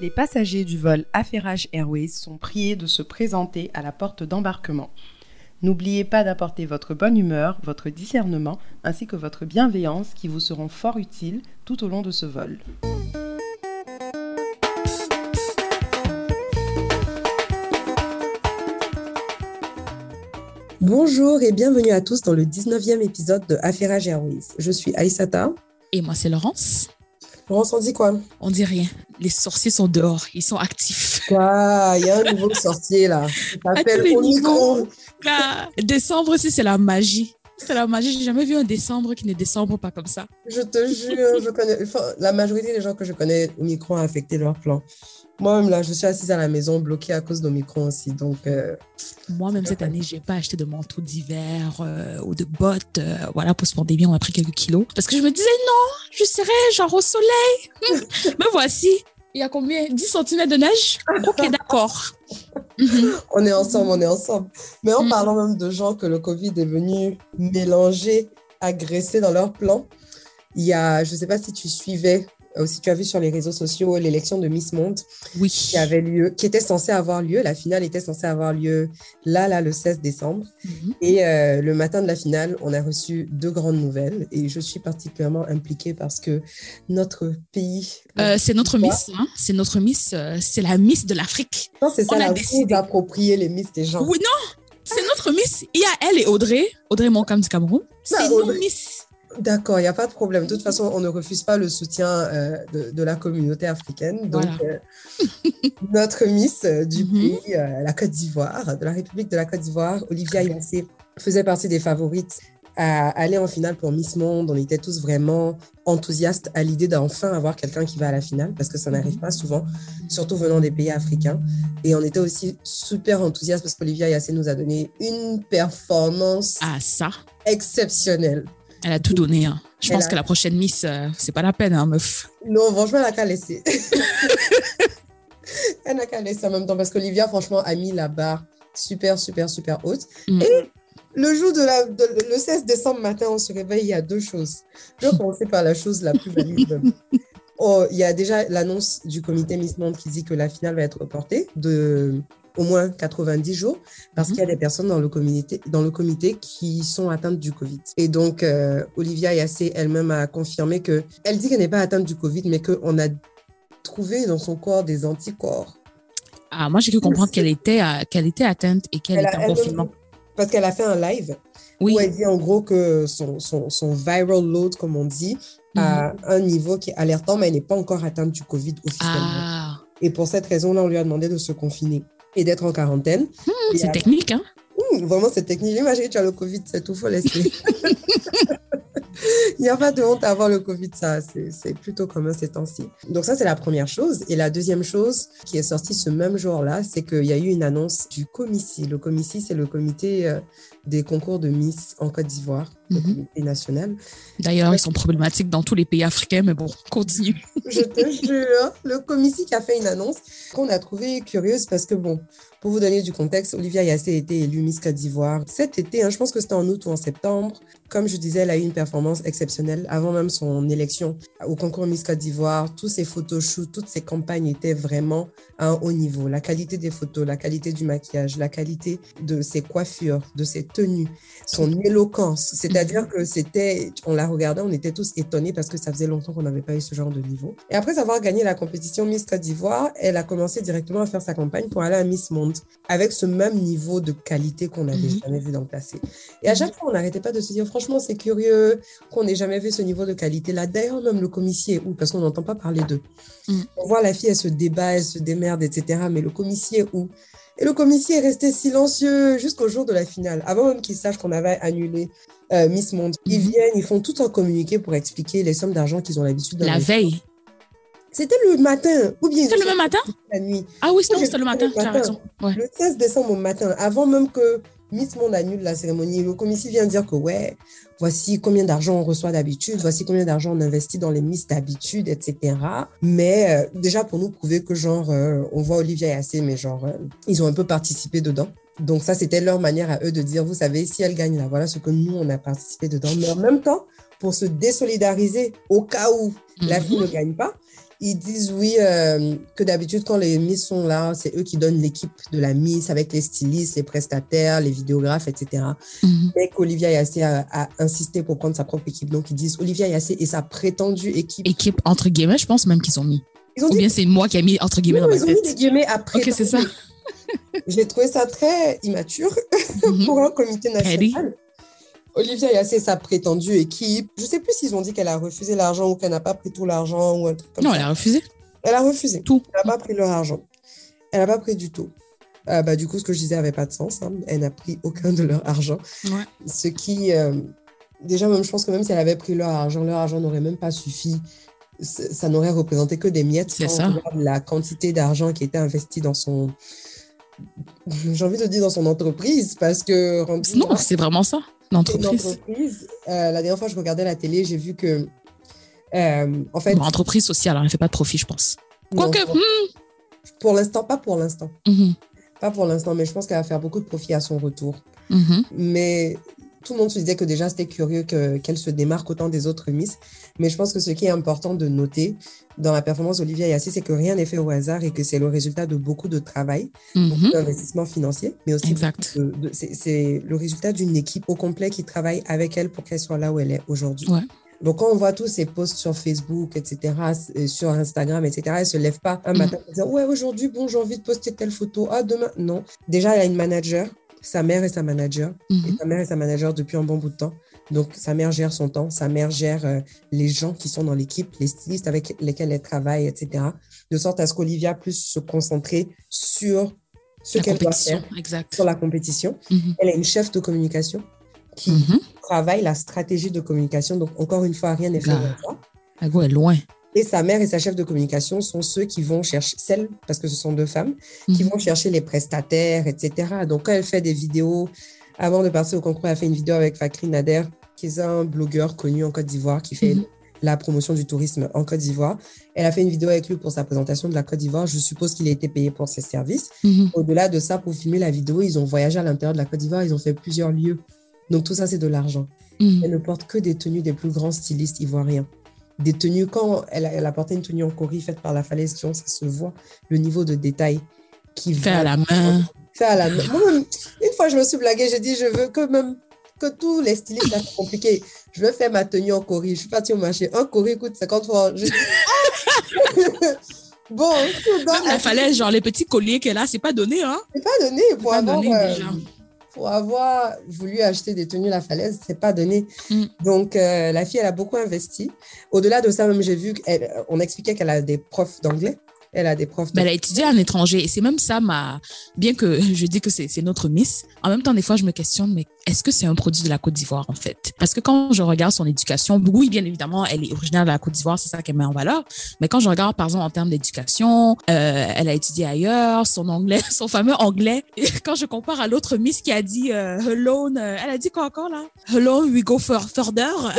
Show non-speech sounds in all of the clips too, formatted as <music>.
Les passagers du vol Affairage Airways sont priés de se présenter à la porte d'embarquement. N'oubliez pas d'apporter votre bonne humeur, votre discernement ainsi que votre bienveillance qui vous seront fort utiles tout au long de ce vol. Bonjour et bienvenue à tous dans le 19e épisode de Affairage Airways. Je suis Aïsata. Et moi, c'est Laurence. Laurence, on dit quoi? On dit rien. Les sorciers sont dehors. Ils sont actifs. Quoi? Il y a un nouveau sorcier là. Il s'appelle Omicron. Décembre aussi, c'est la magie. C'est la magie. J'ai jamais vu un décembre qui ne décembre pas comme ça. Je te jure, je connais. la majorité des gens que je connais, Omicron a affecté leur plan. Moi-même, là, je suis assise à la maison, bloquée à cause d'Omicron aussi. Donc. Euh, Moi-même, cette année, j'ai pas acheté de manteau d'hiver euh, ou de bottes. Euh, voilà, pour ce pandémie, on a pris quelques kilos. Parce que je me disais, non, je serais genre au soleil. <laughs> Me voici. Il y a combien? 10 cm de neige? Ok, d'accord. <laughs> on est ensemble, on est ensemble. Mais en mm. parlant même de gens que le Covid est venu mélanger, agresser dans leur plan, il y a, je ne sais pas si tu suivais aussi tu as vu sur les réseaux sociaux l'élection de Miss Monde oui. qui avait lieu, qui était censée avoir lieu. La finale était censée avoir lieu là, là, le 16 décembre. Mhm. Et euh, le matin de la finale, on a reçu deux grandes nouvelles. Et je suis particulièrement impliquée parce que notre pays. Euh, c'est notre Miss, hein? c'est notre Miss, euh, c'est la Miss de l'Afrique. Non, c'est ça, on a décidé d'approprier les Miss des gens. Oui, non, c'est notre Miss. Il y a elle et Audrey, Audrey Moncam du Cameroun. C'est nos Miss. D'accord, il n'y a pas de problème. De toute façon, on ne refuse pas le soutien euh, de, la communauté africaine. Donc, euh, <laughs> notre Miss euh, du mhm. pays, la Côte d'Ivoire, de la République de la Côte d'Ivoire, Olivia Yassé, faisait partie des favorites à aller en finale pour Miss Monde. On était tous vraiment enthousiastes à l'idée d'enfin avoir quelqu'un qui va à la finale parce que ça n'arrive pas souvent, surtout venant des pays africains. Et on était aussi super enthousiastes parce qu'Olivia Yassé nous a donné une performance ah, ça. exceptionnelle. Elle a tout donné. Hein. Je pense que la prochaine Miss, euh, c'est pas la peine, hein, meuf. Non, franchement, elle n'a qu'à laisser. <laughs> elle n'a qu'à laisser en même temps parce qu'Olivia, franchement, a mis la barre super, super, super haute. Mm. Et le jour de la, le 16 décembre matin, on se réveille, il y a deux choses. Je vais commencer par la chose la plus valide. <laughs> Oh, il y a déjà l'annonce du comité Miss Monde qui dit que la finale va être reportée de au moins 90 jours parce qu'il y a mhm. des personnes dans le comité, dans le comité qui sont atteintes du Covid. Et donc, euh, Olivia Yassé elle-même a confirmé que elle dit qu'elle n'est pas atteinte du Covid, mais qu'on a trouvé dans son corps des anticorps. Ah, moi, j'ai cru comprendre qu'elle était, qu'elle était atteinte et qu'elle était en confinement. Parce qu'elle a fait un live où elle dit en gros que son, son, son viral load, comme on dit, à mhm. un niveau qui est alertant, mais elle n'est pas encore atteinte du Covid officiellement. Ah. Et pour cette raison-là, on lui a demandé de se confiner et d'être en quarantaine. Hmm, c'est technique, hein? Hmm, vraiment, c'est technique. Imagine, tu as le Covid, c'est tout, faut laisser. <laughs> <laughs> Il n'y a pas de honte à avoir le Covid, ça, c'est plutôt commun ces temps-ci. Donc ça, c'est la première chose. Et la deuxième chose qui est sortie ce même jour-là, c'est qu'il y a eu une annonce du Comici. Le Comici, c'est le comité euh, des concours de Miss en Côte d'Ivoire, le mhm. comité national. D'ailleurs, ils sont problématiques dans tous les pays africains, mais bon, continue. <laughs> Je te jure, le Comici qui a fait une annonce qu'on a trouvée curieuse parce que, bon, pour vous donner du contexte, Olivia Yassé a été élue Miss Côte d'Ivoire cet été, hein, je pense que c'était en août ou en septembre. Comme je disais, elle a eu une performance exceptionnelle avant même son élection au concours Miss Côte d'Ivoire. Tous ses photoshoots, toutes ses campagnes étaient vraiment à un haut niveau. La qualité des photos, la qualité du maquillage, la qualité de ses coiffures, de ses tenues, son éloquence. C'est-à-dire que c'était, on la regardait, on était tous étonnés parce que ça faisait longtemps qu'on n'avait pas eu ce genre de niveau. Et après avoir gagné la compétition Miss Côte d'Ivoire, elle a commencé directement à faire sa campagne pour aller à Miss Monde avec ce même niveau de qualité qu'on n'avait mhm. jamais vu dans le passé. Et à chaque fois, on n'arrêtait pas de se dire, franchement, c'est curieux qu'on n'ait jamais vu ce niveau de qualité-là. D'ailleurs, même le commissaire, où Parce qu'on n'entend pas parler d'eux. Mhm. On voit la fille, elle se débat, elle se démerde, etc. Mais le commissaire, où? Et le commissaire est resté silencieux jusqu'au jour de la finale, avant même qu'il sache qu'on avait annulé euh, Miss Monde. Ils viennent, ils font tout un communiqué pour expliquer les sommes d'argent qu'ils ont l'habitude de... La veille c'était le matin, ou bien C'était le même matin? La nuit. Ah oui, c'était le matin, tu as raison. Le 16 décembre au matin, avant même que Miss Monde annule la cérémonie, le commissaire vient dire que ouais, voici combien d'argent on reçoit d'habitude, voici combien d'argent on investit dans les Miss d'habitude, etc. Mais euh, déjà pour nous prouver que genre, euh, on voit Olivia et assez, mais genre, euh, ils ont un peu participé dedans. Donc ça, c'était leur manière à eux de dire, vous savez, si elle gagne là, voilà ce que nous, on a participé dedans. Mais en même temps, pour se désolidariser au cas où la fille ne gagne pas, ils disent oui, euh, que d'habitude, quand les Miss sont là, c'est eux qui donnent l'équipe de la Miss avec les stylistes, les prestataires, les vidéographes, etc. Mhm. Mais qu'Olivia Yassé a, a insisté pour prendre sa propre équipe. Donc, ils disent Olivia Yassé et sa prétendue équipe. Équipe entre guillemets, je pense même qu'ils ont mis. Ils ont Ou dit bien c'est moi qui ai mis entre guillemets non, dans ma ils ont mis des tête. guillemets après. Ok, c'est ça. J'ai trouvé ça très immature Mhm. <laughs> pour un comité national. Olivia Yassé, sa prétendue équipe. Je sais plus s'ils ont dit qu'elle a refusé l'argent ou qu'elle n'a pas pris tout l'argent ou un truc comme Non, ça. elle a refusé Elle a refusé. tout. Elle n'a pas pris leur argent. Elle n'a pas pris du tout. Euh, bah, du coup, ce que je disais n'avait pas de sens. hein. Elle n'a pris aucun de leur argent. Ouais. Ce qui, euh, déjà, même, je pense que même si elle avait pris leur argent, leur argent n'aurait même pas suffi. Ça n'aurait représenté que des miettes. C'est ça. La quantité d'argent qui était investi dans son. <laughs> J'ai envie de dire dans son entreprise parce que. Non, c'est vraiment ça, l'entreprise. entreprise. euh, la dernière fois, je regardais la télé, j'ai vu que. euh, en fait, Bon, entreprise sociale, elle ne fait pas de profit, je pense. Quoique, pour- pour l'instant, pas pour l'instant. hmm, mhm, Pas pour l'instant, mais je pense qu'elle va faire beaucoup de profit à son retour. mhm. Mais tout le monde se disait que déjà, c'était curieux que- qu'elle se démarque autant des autres Miss. Mais je pense que ce qui est important de noter dans la performance d'Olivia Yassé, c'est que rien n'est fait au hasard et que c'est le résultat de beaucoup de travail, beaucoup Mhm. d'investissement financier, mais aussi c'est le résultat d'une équipe au complet qui travaille avec elle pour qu'elle soit là où elle est aujourd'hui. Ouais. Donc, quand on voit tous ces posts sur Facebook, etc., et sur Instagram, etc., elle ne se lève pas un Mhm. matin en disant Ouais, aujourd'hui, bon, j'ai envie de poster telle photo. Ah, demain. Non. Déjà, elle a une manager, sa mère est sa manager. Et Mhm. sa mère est sa manager depuis un bon bout de temps. Donc, sa mère gère son temps, sa mère gère euh, les gens qui sont dans l'équipe, les stylistes avec lesquels elle travaille, etc. De sorte à ce qu'Olivia puisse se concentrer sur ce qu'elle doit faire, exact. sur la compétition. Mhm, Elle est une chef de communication qui mhm. travaille la stratégie de communication. Donc, encore une fois, rien n'est fait. La go est loin. Et sa mère et sa chef de communication sont ceux qui vont chercher, celles, parce que ce sont deux femmes, qui Mhm. vont chercher les prestataires, etc. Donc, quand elle fait des vidéos, avant de partir au concours, elle a fait une vidéo avec Fakri Nader, qui est un blogueur connu en Côte d'Ivoire, qui fait Mhm. la promotion du tourisme en Côte d'Ivoire. Elle a fait une vidéo avec lui pour sa présentation de la Côte d'Ivoire. Je suppose qu'il a été payé pour ses services. Mhm. Au-delà de ça, pour filmer la vidéo, ils ont voyagé à l'intérieur de la Côte d'Ivoire, ils ont fait plusieurs lieux. Donc, tout ça, c'est de l'argent. Elle ne porte que des tenues des plus grands stylistes ivoiriens. Des tenues, quand elle a, elle a porté une tenue en cori faite par la Falaise ça se voit le niveau de détail qui Fait va- à la main. Fait à la main. Moi-même, une fois, je me suis blaguée, j'ai dit, je veux que même que tous les stylistes, là, c'est compliqué. Je veux faire ma tenue en cori. Je suis partie au marché. Un cori coûte 50 francs. Je ah! <laughs> bon, dans- Même la falaise, genre les petits colliers qu'elle a, c'est pas donné, hein? c'est pas donné pour avoir, donné, euh, déjà. Pour avoir voulu acheter des tenues La Falaise, c'est pas donné. Mm. Donc, euh, la fille, elle a beaucoup investi. Au-delà de ça, même, j'ai vu qu'on expliquait qu'elle a des profs d'anglais. Elle a des profs de... Ben, elle a étudié en étranger et c'est même ça ma. Bien que <laughs> je dis que c'est notre Miss, en même temps, des fois, je me questionne, mais est-ce que c'est un produit de la Côte d'Ivoire, en fait? Parce que quand je regarde son éducation, oui, bien évidemment, elle est originaire de la Côte d'Ivoire, c'est ça qu'elle met en valeur. Mais quand je regarde, par exemple, en termes d'éducation, euh, elle a étudié ailleurs, son anglais, <laughs> son fameux anglais, et quand je compare à l'autre Miss qui a dit euh, Alone, euh, elle a dit quoi encore là? Alone, we go for further. <laughs>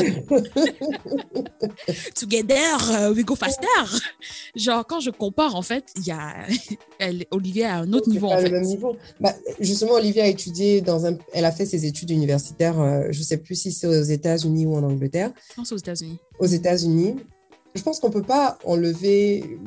Together, uh, we go faster. Genre, quand je compare, en fait, il y a <laughs> elle, Olivier à un autre niveau, pas en le fait. même niveau. Bah, justement, Olivia a étudié dans un... Elle a fait ses études universitaires, euh, je sais plus si c'est aux États-Unis ou en Angleterre. Je pense aux États-Unis. Aux États-Unis, je pense qu'on peut pas enlever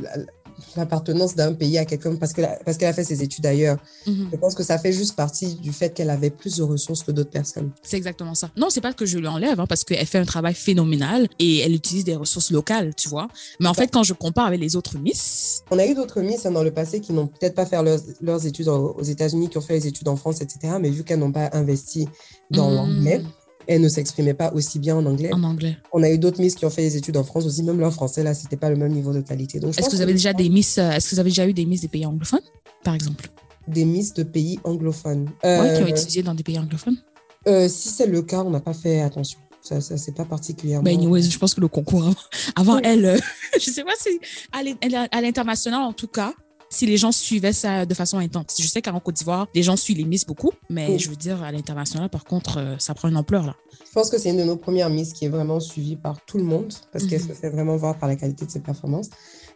l'appartenance d'un pays à quelqu'un parce qu'elle a fait ses études ailleurs. Mhm. Je pense que ça fait juste partie du fait qu'elle avait plus de ressources que d'autres personnes. C'est exactement ça. Non, c'est pas que je lui enlève, hein, parce qu'elle fait un travail phénoménal et elle utilise des ressources locales, tu vois. Mais en fait, quand je compare avec les autres Miss, On a eu d'autres Miss hein, dans le passé qui n'ont peut-être pas fait leurs, leurs études aux aux États-Unis, qui ont fait les études en France, etc. Mais vu qu'elles n'ont pas investi dans Mhm. l'anglais, elles ne s'exprimaient pas aussi bien en anglais. en anglais. On a eu d'autres Miss qui ont fait les études en France aussi, même leur français, là, c'était pas le même niveau de qualité. Donc, Est-ce que vous avez déjà des Miss, euh, est-ce que vous avez déjà eu des Miss des pays anglophones, par exemple? des Miss de pays anglophones. Ouais, qui ont Euh, étudié dans des pays anglophones? euh, si c'est le cas, on n'a pas fait attention. Ça, ça c'est pas particulièrement. Ben, anyways, je pense que le concours avant, <laughs> avant elle, euh, <laughs> je sais pas si à l'international en tout cas, si les gens suivaient ça de façon intense. Je sais qu'en Côte d'Ivoire, les gens suivent les Miss beaucoup, mais je veux dire à l'international, par contre, euh, ça prend une ampleur là. Je pense que c'est une de nos premières Miss qui est vraiment suivie par tout le monde parce qu'elle Mhm. se fait vraiment voir par la qualité de ses performances.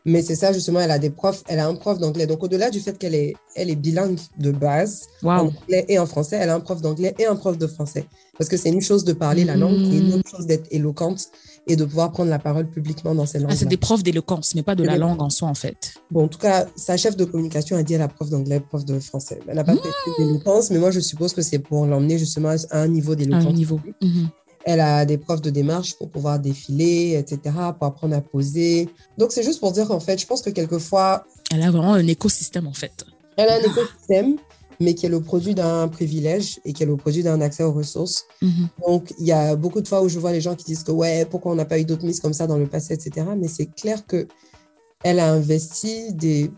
Mais c'est ça, justement, elle a des profs, elle a un prof d'anglais. Donc, au-delà du fait qu'elle est, elle est bilingue de base, en anglais et en français, elle a un prof d'anglais et un prof de français. Parce que c'est une chose de parler la langue et une Mhm. autre chose d'être éloquente et de pouvoir prendre la parole publiquement dans ces langues. Ah, c'est des profs d'éloquence, mais pas de la D'éloquence. langue en soi, en fait. Bon, en tout cas, sa chef de communication a dit à la prof d'anglais, prof de français. Elle n'a pas Mmh. fait d'éloquence, mais moi, je suppose que c'est pour l'emmener justement à un niveau À un d'éloquence. niveau. Mhm. Elle a des profs de démarche pour pouvoir défiler, etc., pour apprendre à poser. Donc, c'est juste pour dire qu'en fait, je pense que quelquefois, Elle a vraiment un écosystème, en fait. elle a un écosystème, mais qui est le produit d'un privilège et qui est le produit d'un accès aux ressources. Mhm. Donc, il y a beaucoup de fois où je vois les gens qui disent que, ouais, pourquoi on n'a pas eu d'autres miss comme ça dans le passé, etc. Mais c'est clair que elle a investi des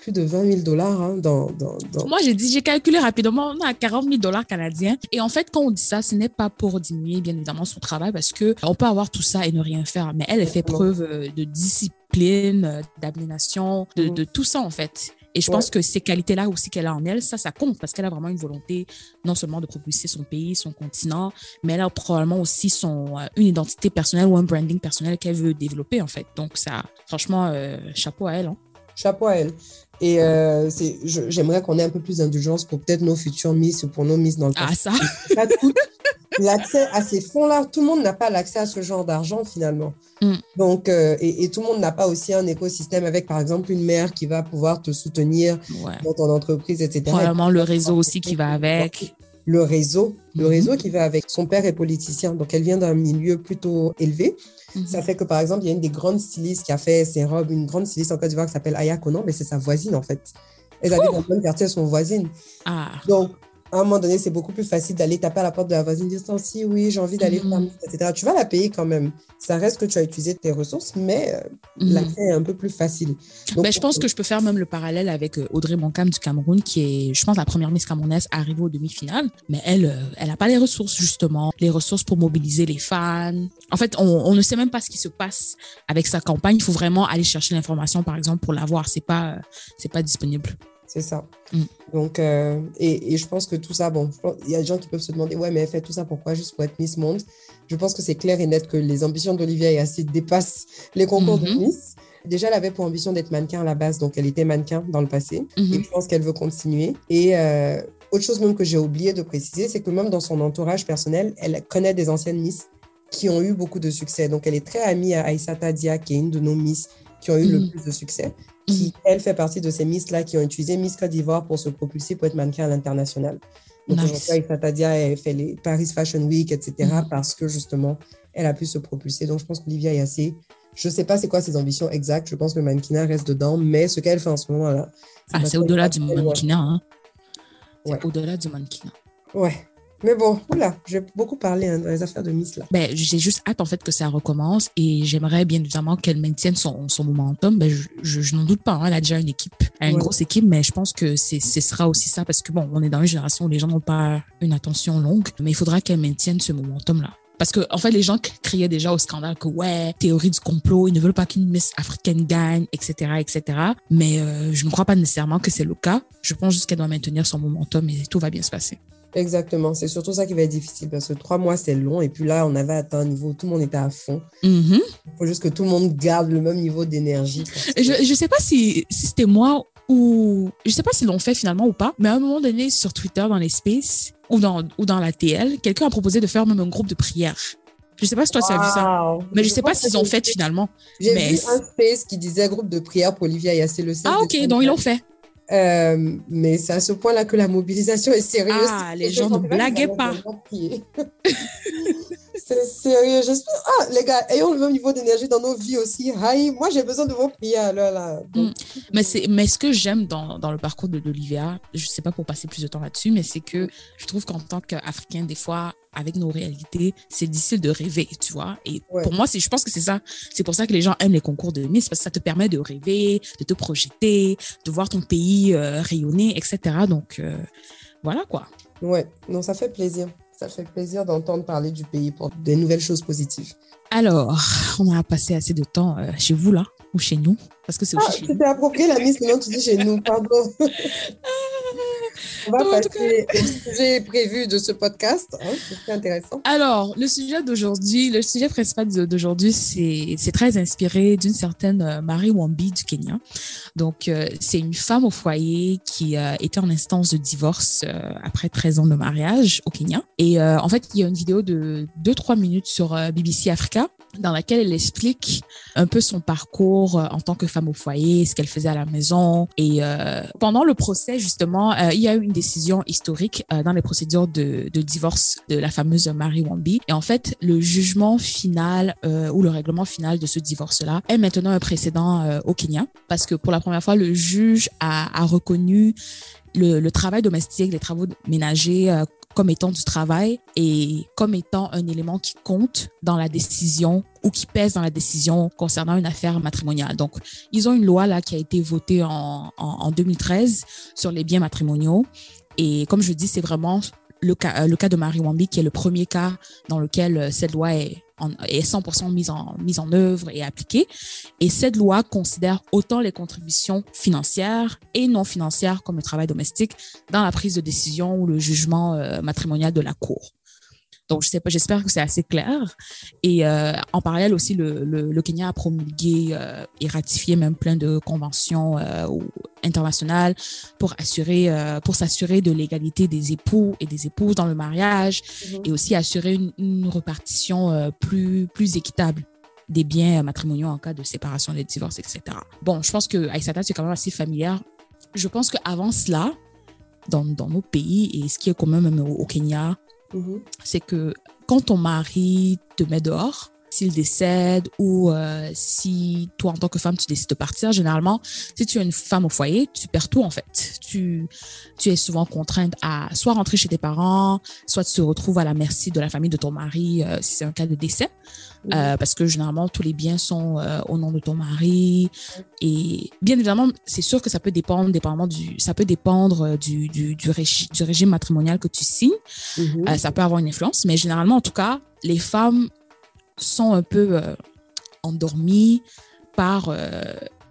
plus de 20 000 dollars hein, dans, dans, dans- Moi, j'ai dit, j'ai calculé rapidement, on est à 40 000 dollars canadiens. Et en fait, quand on dit ça, ce n'est pas pour diminuer, bien évidemment, son travail, parce que on peut avoir tout ça et ne rien faire. Mais elle, elle fait preuve euh, de discipline, euh, d'abnégation, de, de tout ça, en fait. Et je Ouais. pense que ces qualités-là aussi qu'elle a en elle, ça, ça compte parce qu'elle a vraiment une volonté non seulement de propulser son pays, son continent, mais elle a probablement aussi son, euh, une identité personnelle ou un branding personnel qu'elle veut développer, en fait. Donc, ça, franchement, euh, chapeau à elle. hein. Chapeau à elle. Et euh, j'aimerais qu'on ait un peu plus d'indulgence pour peut-être nos futures miss ou pour nos miss dans le Ah, passé. ça. L'accès à ces fonds-là. Tout le monde n'a pas l'accès à ce genre d'argent finalement. Mm. Donc, euh, et, et tout le monde n'a pas aussi un écosystème avec, par exemple, une mère qui va pouvoir te soutenir Ouais. dans ton entreprise, etc. Probablement le réseau aussi qui va avec. Le réseau, le Mhm. réseau qui va avec. Son père est politicien, donc elle vient d'un milieu plutôt élevé. Mhm. Ça fait que, par exemple, il y a une des grandes stylistes qui a fait ses robes, une grande styliste en Côte d'Ivoire qui s'appelle Aya Konan, mais c'est sa voisine en fait. Elles habitent dans le même quartier, elles sont voisines. Ah. Donc, à un moment donné, c'est beaucoup plus facile d'aller taper à la porte de la voisine, dire si oui, j'ai envie d'aller Mhm. Miss, etc. Tu vas la payer quand même. Ça reste que tu as utilisé tes ressources, mais euh, Mhm. l'accès est un peu plus facile. Donc, Ben, je pense que je peux faire même le parallèle avec euh, Audrey Moncam du Cameroun, qui est, je pense, la première Miss Camerounaise arrivée aux demi-finales. Mais elle, euh, elle n'a pas les ressources, justement. Les ressources pour mobiliser les fans. En fait, on, on ne sait même pas ce qui se passe avec sa campagne. Il faut vraiment aller chercher l'information, par exemple, pour l'avoir. C'est pas, euh, c'est pas disponible. C'est ça. Mm. Donc, euh, et, et je pense que tout ça, bon, il y a des gens qui peuvent se demander, ouais, mais elle fait tout ça pourquoi Juste pour être Miss Monde? Je pense que c'est clair et net que les ambitions d'Olivia et assez dépassent les concours de Mhm. Miss. Déjà, elle avait pour ambition d'être mannequin à la base, donc elle était mannequin dans le passé. Mhm. Et je pense qu'elle veut continuer. Et euh, autre chose même que j'ai oublié de préciser, c'est que même dans son entourage personnel, elle connaît des anciennes Miss qui ont eu beaucoup de succès. Donc, elle est très amie à Aïssata Dia, qui est une de nos Miss qui ont eu le Mhm. plus de succès, qui, elle, fait partie de ces Miss-là qui ont utilisé Miss Côte d'Ivoire pour se propulser pour être mannequin à l'international. Donc, Nice. aujourd'hui, Aïssata Dia, elle fait les Paris Fashion Week, etc., Mhm. parce que justement, elle a pu se propulser. Donc, je pense qu'Olivia est assez. Je ne sais pas c'est quoi ses ambitions exactes. Je pense que le mannequinat reste dedans, mais ce qu'elle fait en ce moment-là. Ah, c'est très au-delà du mannequinat. Hein. C'est au-delà du mannequinat. Ouais. Mais bon, oula, j'ai beaucoup parlé hein, dans les affaires de Miss là. Ben, j'ai juste hâte en fait que ça recommence et j'aimerais bien évidemment qu'elle maintienne son, son momentum. Ben, je, je, je n'en doute pas, hein, elle a déjà une équipe, elle a une Ouais. grosse équipe, mais je pense que ce sera aussi ça parce que bon, on est dans une génération où les gens n'ont pas une attention longue, mais il faudra qu'elle maintienne ce momentum-là. Parce que, en fait, les gens criaient déjà au scandale que, ouais, théorie du complot, ils ne veulent pas qu'une Miss africaine gagne, etc., etc. Mais euh, je ne crois pas nécessairement que c'est le cas. Je pense juste qu'elle doit maintenir son momentum et tout va bien se passer. Exactement. C'est surtout ça qui va être difficile parce que trois mois, c'est long. Et puis là, on avait atteint un niveau où tout le monde était à fond. Mhm. Il faut juste que tout le monde garde le même niveau d'énergie. que- Je, je sais pas si, si c'était moi ou je sais pas s'ils l'ont fait finalement ou pas, mais à un moment donné sur Twitter dans les spaces ou dans ou dans la TL, quelqu'un a proposé de faire même un groupe de prière. Je sais pas si toi tu as vu ça, Wow. mais je sais pas s'ils ont fait finalement. J'ai mais vu un space qui disait groupe de prière pour Olivia Yassé le 16 Ah ok, donc ils l'ont fait. Euh, mais c'est à ce point-là que la mobilisation est sérieuse. Ah, les gens ne blaguaient pas. <laughs> c'est sérieux. J'espère. Ah, les gars, ayons le même niveau d'énergie dans nos vies aussi. Aïe, moi, j'ai besoin de vos prières. Là, là. Donc, Mais c'est mais ce que j'aime dans, dans le parcours de d'Olivia, je sais pas pour passer plus de temps là-dessus, mais c'est que je trouve qu'en tant qu'Africain, des fois, avec nos réalités, c'est difficile de rêver, tu vois. Et Ouais. pour moi, c'est je pense que c'est ça. C'est pour ça que les gens aiment les concours de Miss parce que ça te permet de rêver, de te projeter, de voir ton pays euh, rayonner, etc. Donc euh, voilà quoi. Ouais, non, ça fait plaisir. Ça fait plaisir d'entendre parler du pays pour des nouvelles choses positives. Alors, on a passé assez de temps euh, chez vous là ou chez nous? Parce que c'est Ah, aussi nous. t'es approprié la mise, maintenant tu dis chez nous, pardon. <laughs> On va passer au sujet prévu de ce podcast. Hein, c'est intéressant. Alors, le sujet d'aujourd'hui, le sujet principal d'aujourd'hui, c'est très inspiré d'une certaine euh, Marie Wambi du Kenya. Donc, euh, c'est une femme au foyer qui euh, était en instance de divorce après 13 ans de mariage au Kenya. Et en fait, il y a une vidéo de 2-3 minutes sur BBC Africa dans laquelle elle explique un peu son parcours euh, en tant que femme au foyer, ce qu'elle faisait à la maison. Et euh, pendant le procès, justement, euh, il y a eu une décision historique euh, dans les procédures de, divorce de la fameuse Marie Wambi. Et en fait, le jugement final euh, ou le règlement final de ce divorce-là est maintenant un précédent euh, au Kenya parce que pour la première fois, le juge a reconnu le, le, travail domestique, les travaux ménagers comme étant du travail et comme étant un élément qui compte dans la décision ou qui pèse dans la décision concernant une affaire matrimoniale. Donc, ils ont une loi là qui a été votée en, en, en 2013 sur les biens matrimoniaux. Et comme je dis, c'est vraiment le cas, le cas de Marie Wambi qui est le premier cas dans lequel euh, cette loi est est 100% mise en, mise en œuvre et appliquée. Et cette loi considère autant les contributions financières et non financières comme le travail domestique dans la prise de décision ou le jugement euh, matrimonial de la Cour. Donc, je sais pas, j'espère que c'est assez clair. Et euh, en parallèle aussi, le, le, le Kenya a promulgué euh, et ratifié même plein de conventions euh, internationales pour assurer, pour s'assurer de l'égalité des époux et des épouses dans le mariage mm -hmm. et aussi assurer une, une répartition plus, plus équitable des biens matrimoniaux en cas de séparation, de divorce, etc. Bon, je pense que Aïssata, c'est quand même assez familière. Je pense qu'avant cela, dans, dans nos pays, et ce qui est commun même au, au Kenya, Mmh. C'est que quand ton mari te met dehors, s'il décède ou euh, si toi, en tant que femme, tu décides de partir, généralement, si tu es une femme au foyer, tu perds tout en fait. Tu, tu es souvent contrainte à soit rentrer chez tes parents, soit tu te retrouves à la merci de la famille de ton mari euh, si c'est un cas de décès. Euh, parce que généralement, tous les biens sont au nom de ton mari. Et bien évidemment, c'est sûr que ça peut dépendre, dépendamment du, ça peut dépendre du, du, du, régi, du régime matrimonial que tu signes. Mmh. ça peut avoir une influence, mais généralement, en tout cas, les femmes sont un peu euh, endormis par euh,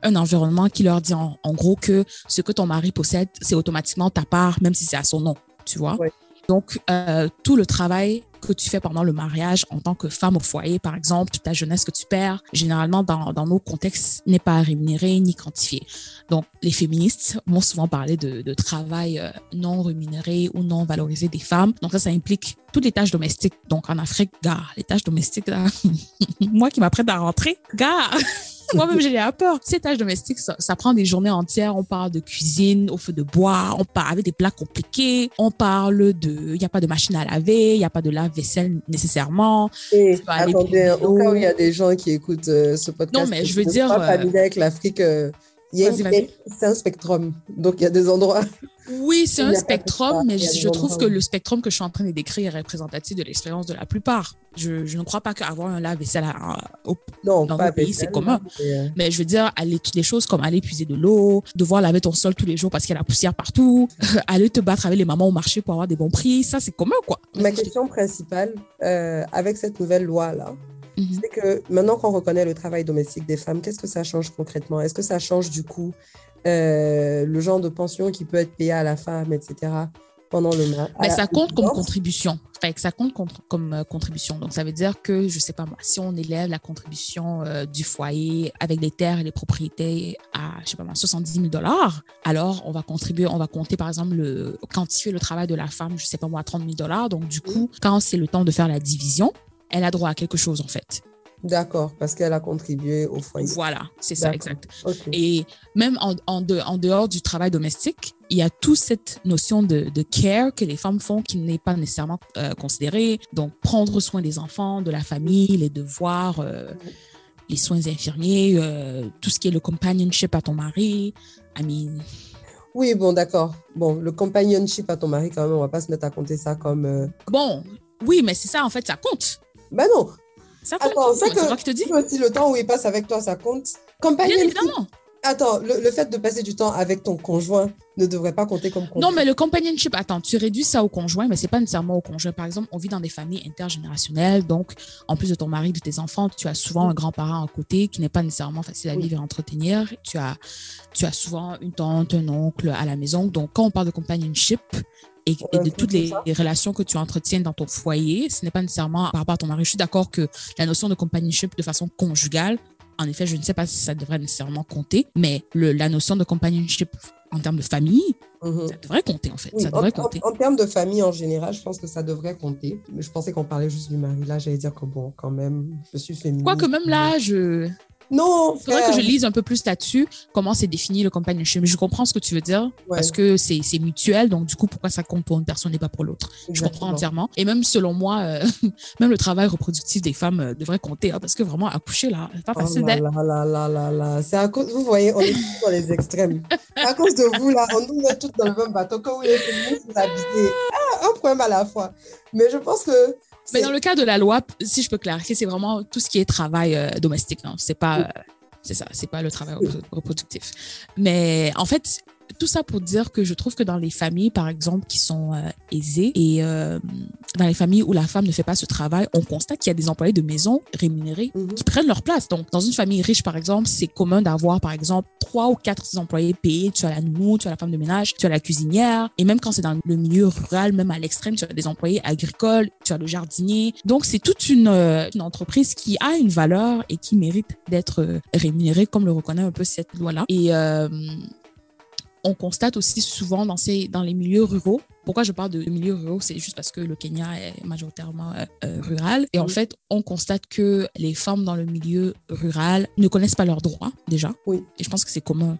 un environnement qui leur dit en, gros que ce que ton mari possède, c'est automatiquement ta part, même si c'est à son nom, tu vois? Donc, euh, tout le travail que tu fais pendant le mariage en tant que femme au foyer, par exemple, toute ta jeunesse que tu perds, généralement dans, nos contextes, n'est pas rémunéré ni quantifié. Donc, les féministes vont souvent parler de, de travail euh, non rémunéré ou non valorisé des femmes. Donc, ça, ça implique toutes les tâches domestiques. Donc, en Afrique, gars, les tâches domestiques, là, <laughs> moi qui m'apprête à rentrer, gars <laughs> <laughs> moi-même, j'ai un peur. Ces tâches domestiques, ça, ça, prend des journées entières. On parle de cuisine au feu de bois, on parle avec des plats compliqués, on parle de, il n'y a pas de machine à laver, il n'y a pas de lave-vaisselle nécessairement. Et attendez, au cas où il y a des gens qui écoutent euh, ce podcast. Non, mais je veux dire. Pas familier avec l'Afrique. Euh, c'est un spectrum. Donc, il y a des endroits. <laughs> Oui, c'est un spectrum, mais je, je trouve que le spectrum que je suis en train de décrire est représentatif de l'expérience de la plupart. Je, je, ne crois pas qu'avoir un lave-vaisselle dans nos pays, c'est commun. Mais, euh... mais, je veux dire, aller, des choses comme aller puiser de l'eau, devoir laver ton sol tous les jours parce qu'il y a la poussière partout, <laughs> aller te battre avec les mamans au marché pour avoir des bons prix, ça, c'est commun, quoi. Ma question principale, euh, avec cette nouvelle loi-là, Mm -hmm. c'est que maintenant qu'on reconnaît le travail domestique des femmes, qu'est-ce que ça change concrètement? Est-ce que ça change du coup euh, le genre de pension qui peut être payé à la femme, etc. pendant le mois Mais ça compte comme contribution. Enfin, ça compte comme, euh, contribution. Donc, ça veut dire que, je sais pas moi, si on élève la contribution euh, du foyer avec les terres et les propriétés à, je sais pas moi, 70 000 dollars, alors on va contribuer, on va compter, par exemple, le, quantifier le travail de la femme, je sais pas moi, à 30 000 dollars. Donc, du coup, quand c'est le temps de faire la division, elle a droit à quelque chose en fait. D'accord, parce qu'elle a contribué au foyer. Voilà, c'est ça, exact. Okay. Et même en, en, de, en, dehors du travail domestique, il y a toute cette notion de, de care que les femmes font qui n'est pas nécessairement euh, considérée. Donc, prendre soin des enfants, de la famille, les devoirs, euh, les soins infirmiers, euh, tout ce qui est le companionship à ton mari. I mean, oui, bon, d'accord. Bon, le companionship à ton mari, quand même, on va pas se mettre à compter ça comme. Bon, oui, mais c'est ça, en fait, ça compte. Ben non. Ça compte. Attends, ça que, que je te dis. aussi le temps où il passe avec toi, ça compte. Compagnon. Bien évidemment. Attends, le, le fait de passer du temps avec ton conjoint ne devrait pas compter comme conjoint. Non, mais le companionship, attends, tu réduis ça au conjoint, mais c'est pas nécessairement au conjoint. Par exemple, on vit dans des familles intergénérationnelles, donc en plus de ton mari, de tes enfants, tu as souvent un grand-parent à côté qui n'est pas nécessairement facile à vivre et à entretenir. Tu as, tu as souvent une tante, un oncle à la maison. Donc, quand on parle de companionship, et, de toutes tout les, relations que tu entretiens dans ton foyer, ce n'est pas nécessairement par rapport à ton mari. Je suis d'accord que la notion de companionship de façon conjugale, en effet, je ne sais pas si ça devrait nécessairement compter, mais le, la notion de companionship en termes de famille, Mhm. ça devrait compter en fait. Oui, ça en, devrait en- compter. en termes de famille en général, je pense que ça devrait compter. Mais je pensais qu'on parlait juste du mari. Là, j'allais dire que bon, quand même, je suis féministe. Quoique même là, je, Non, Il faudrait que je lise un peu plus là-dessus, comment c'est défini le companionship. Je comprends ce que tu veux dire, Ouais, parce que c'est c'est mutuel, donc du coup, pourquoi ça compte pour une personne et pas pour l'autre? Je comprends entièrement. Et même selon moi, euh, <laughs> même le travail reproductif des femmes euh, devrait compter, hein, parce que vraiment, accoucher, là, c'est pas Oh facile là d'être. là là là là. C'est à cause, vous voyez, on est tous dans les extrêmes. À cause de vous, là, on nous met tous dans le même bateau. Que vous les féministes, vous abusez. Ah, un problème à la fois. Mais je pense que. Mais dans le cas de la loi, si je peux clarifier, c'est vraiment tout ce qui est travail euh, domestique. Non, c'est pas, euh, c'est ça, c'est pas le travail repro- reproductif. Mais en fait, tout ça pour dire que je trouve que dans les familles, par exemple, qui sont euh, aisées et euh, dans les familles où la femme ne fait pas ce travail, on constate qu'il y a des employés de maison rémunérés Mhm. qui prennent leur place. Donc, dans une famille riche, par exemple, c'est commun d'avoir, par exemple, trois ou quatre employés payés. Tu as la nounou, tu as la femme de ménage, tu as la cuisinière. Et même quand c'est dans le milieu rural, même à l'extrême, tu as des employés agricoles, tu as le jardinier. Donc, c'est toute une, euh, une entreprise qui a une valeur et qui mérite d'être rémunérée, comme le reconnaît un peu cette loi-là. Et euh, on constate aussi souvent dans, ces, dans les milieux ruraux. Pourquoi je parle de milieux ruraux? C'est juste parce que le Kenya est majoritairement euh, euh, rural. Et en Oui. fait, on constate que les femmes dans le milieu rural ne connaissent pas leurs droits, déjà. Oui. Et je pense que c'est commun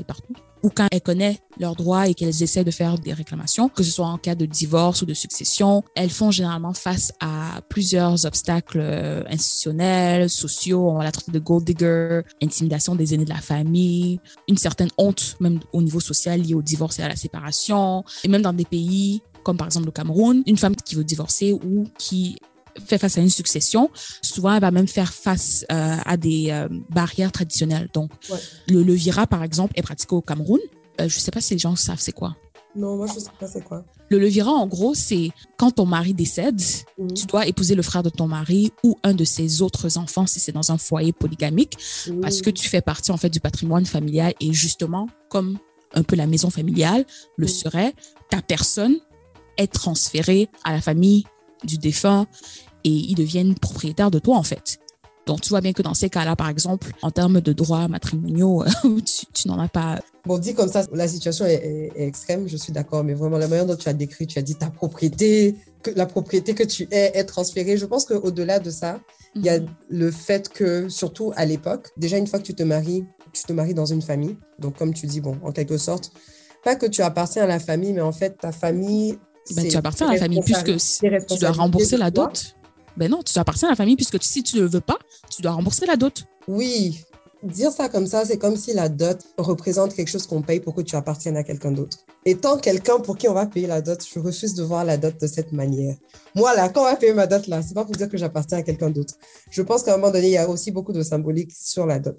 partout. Ou quand elles connaissent leurs droits et qu'elles essaient de faire des réclamations, que ce soit en cas de divorce ou de succession, elles font généralement face à plusieurs obstacles euh, institutionnels, sociaux. On va la traiter de gold digger, intimidation des aînés de la famille, une certaine honte même au niveau social liée au divorce et à la séparation. Et même dans des pays comme par exemple le Cameroun, une femme qui veut divorcer ou qui fait face à une succession, souvent elle va même faire face euh, à des euh, barrières traditionnelles. Donc, Ouais. le levira, par exemple, est pratiqué au Cameroun. Euh, je sais pas si les gens savent c'est quoi. Non, moi, je sais pas c'est quoi. Le levira, en gros, c'est quand ton mari décède, Mhm. tu dois épouser le frère de ton mari ou un de ses autres enfants si c'est dans un foyer polygamique parce que tu fais partie en fait du patrimoine familial et justement comme un peu la maison familiale le Mm. serait, ta personne est transférée à la famille du défunt et ils deviennent propriétaires de toi en fait. Donc tu vois bien que dans ces cas-là, par exemple, en termes de droits matrimoniaux, <laughs> tu, tu n'en as pas. Bon, dit comme ça, la situation est, est- est extrême, je suis d'accord, mais vraiment, la manière dont tu as décrit, tu as dit ta propriété, que la propriété que tu es est transférée. Je pense qu'au-delà de ça, il y a le fait que, surtout à l'époque, déjà une fois que tu te maries, tu te maries dans une famille. Donc, comme tu dis, bon, en quelque sorte, pas que tu appartiens à la famille, mais en fait, ta famille. Ben, tu appartiens à la famille puisque si- tu dois rembourser la dot. Ben non, tu appartiens à la famille puisque si tu ne le veux pas, tu dois rembourser la dot. Oui, dire ça comme ça, c'est comme si la dot représente quelque chose qu'on paye pour que tu appartiennes à quelqu'un d'autre. Étant quelqu'un pour qui on va payer la dot, je refuse de voir la dot de cette manière. Moi, là, quand on va payer ma dot, là, c'est pas pour dire que j'appartiens à quelqu'un d'autre. Je pense qu'à un moment donné, il y a aussi beaucoup de symbolique sur la dot.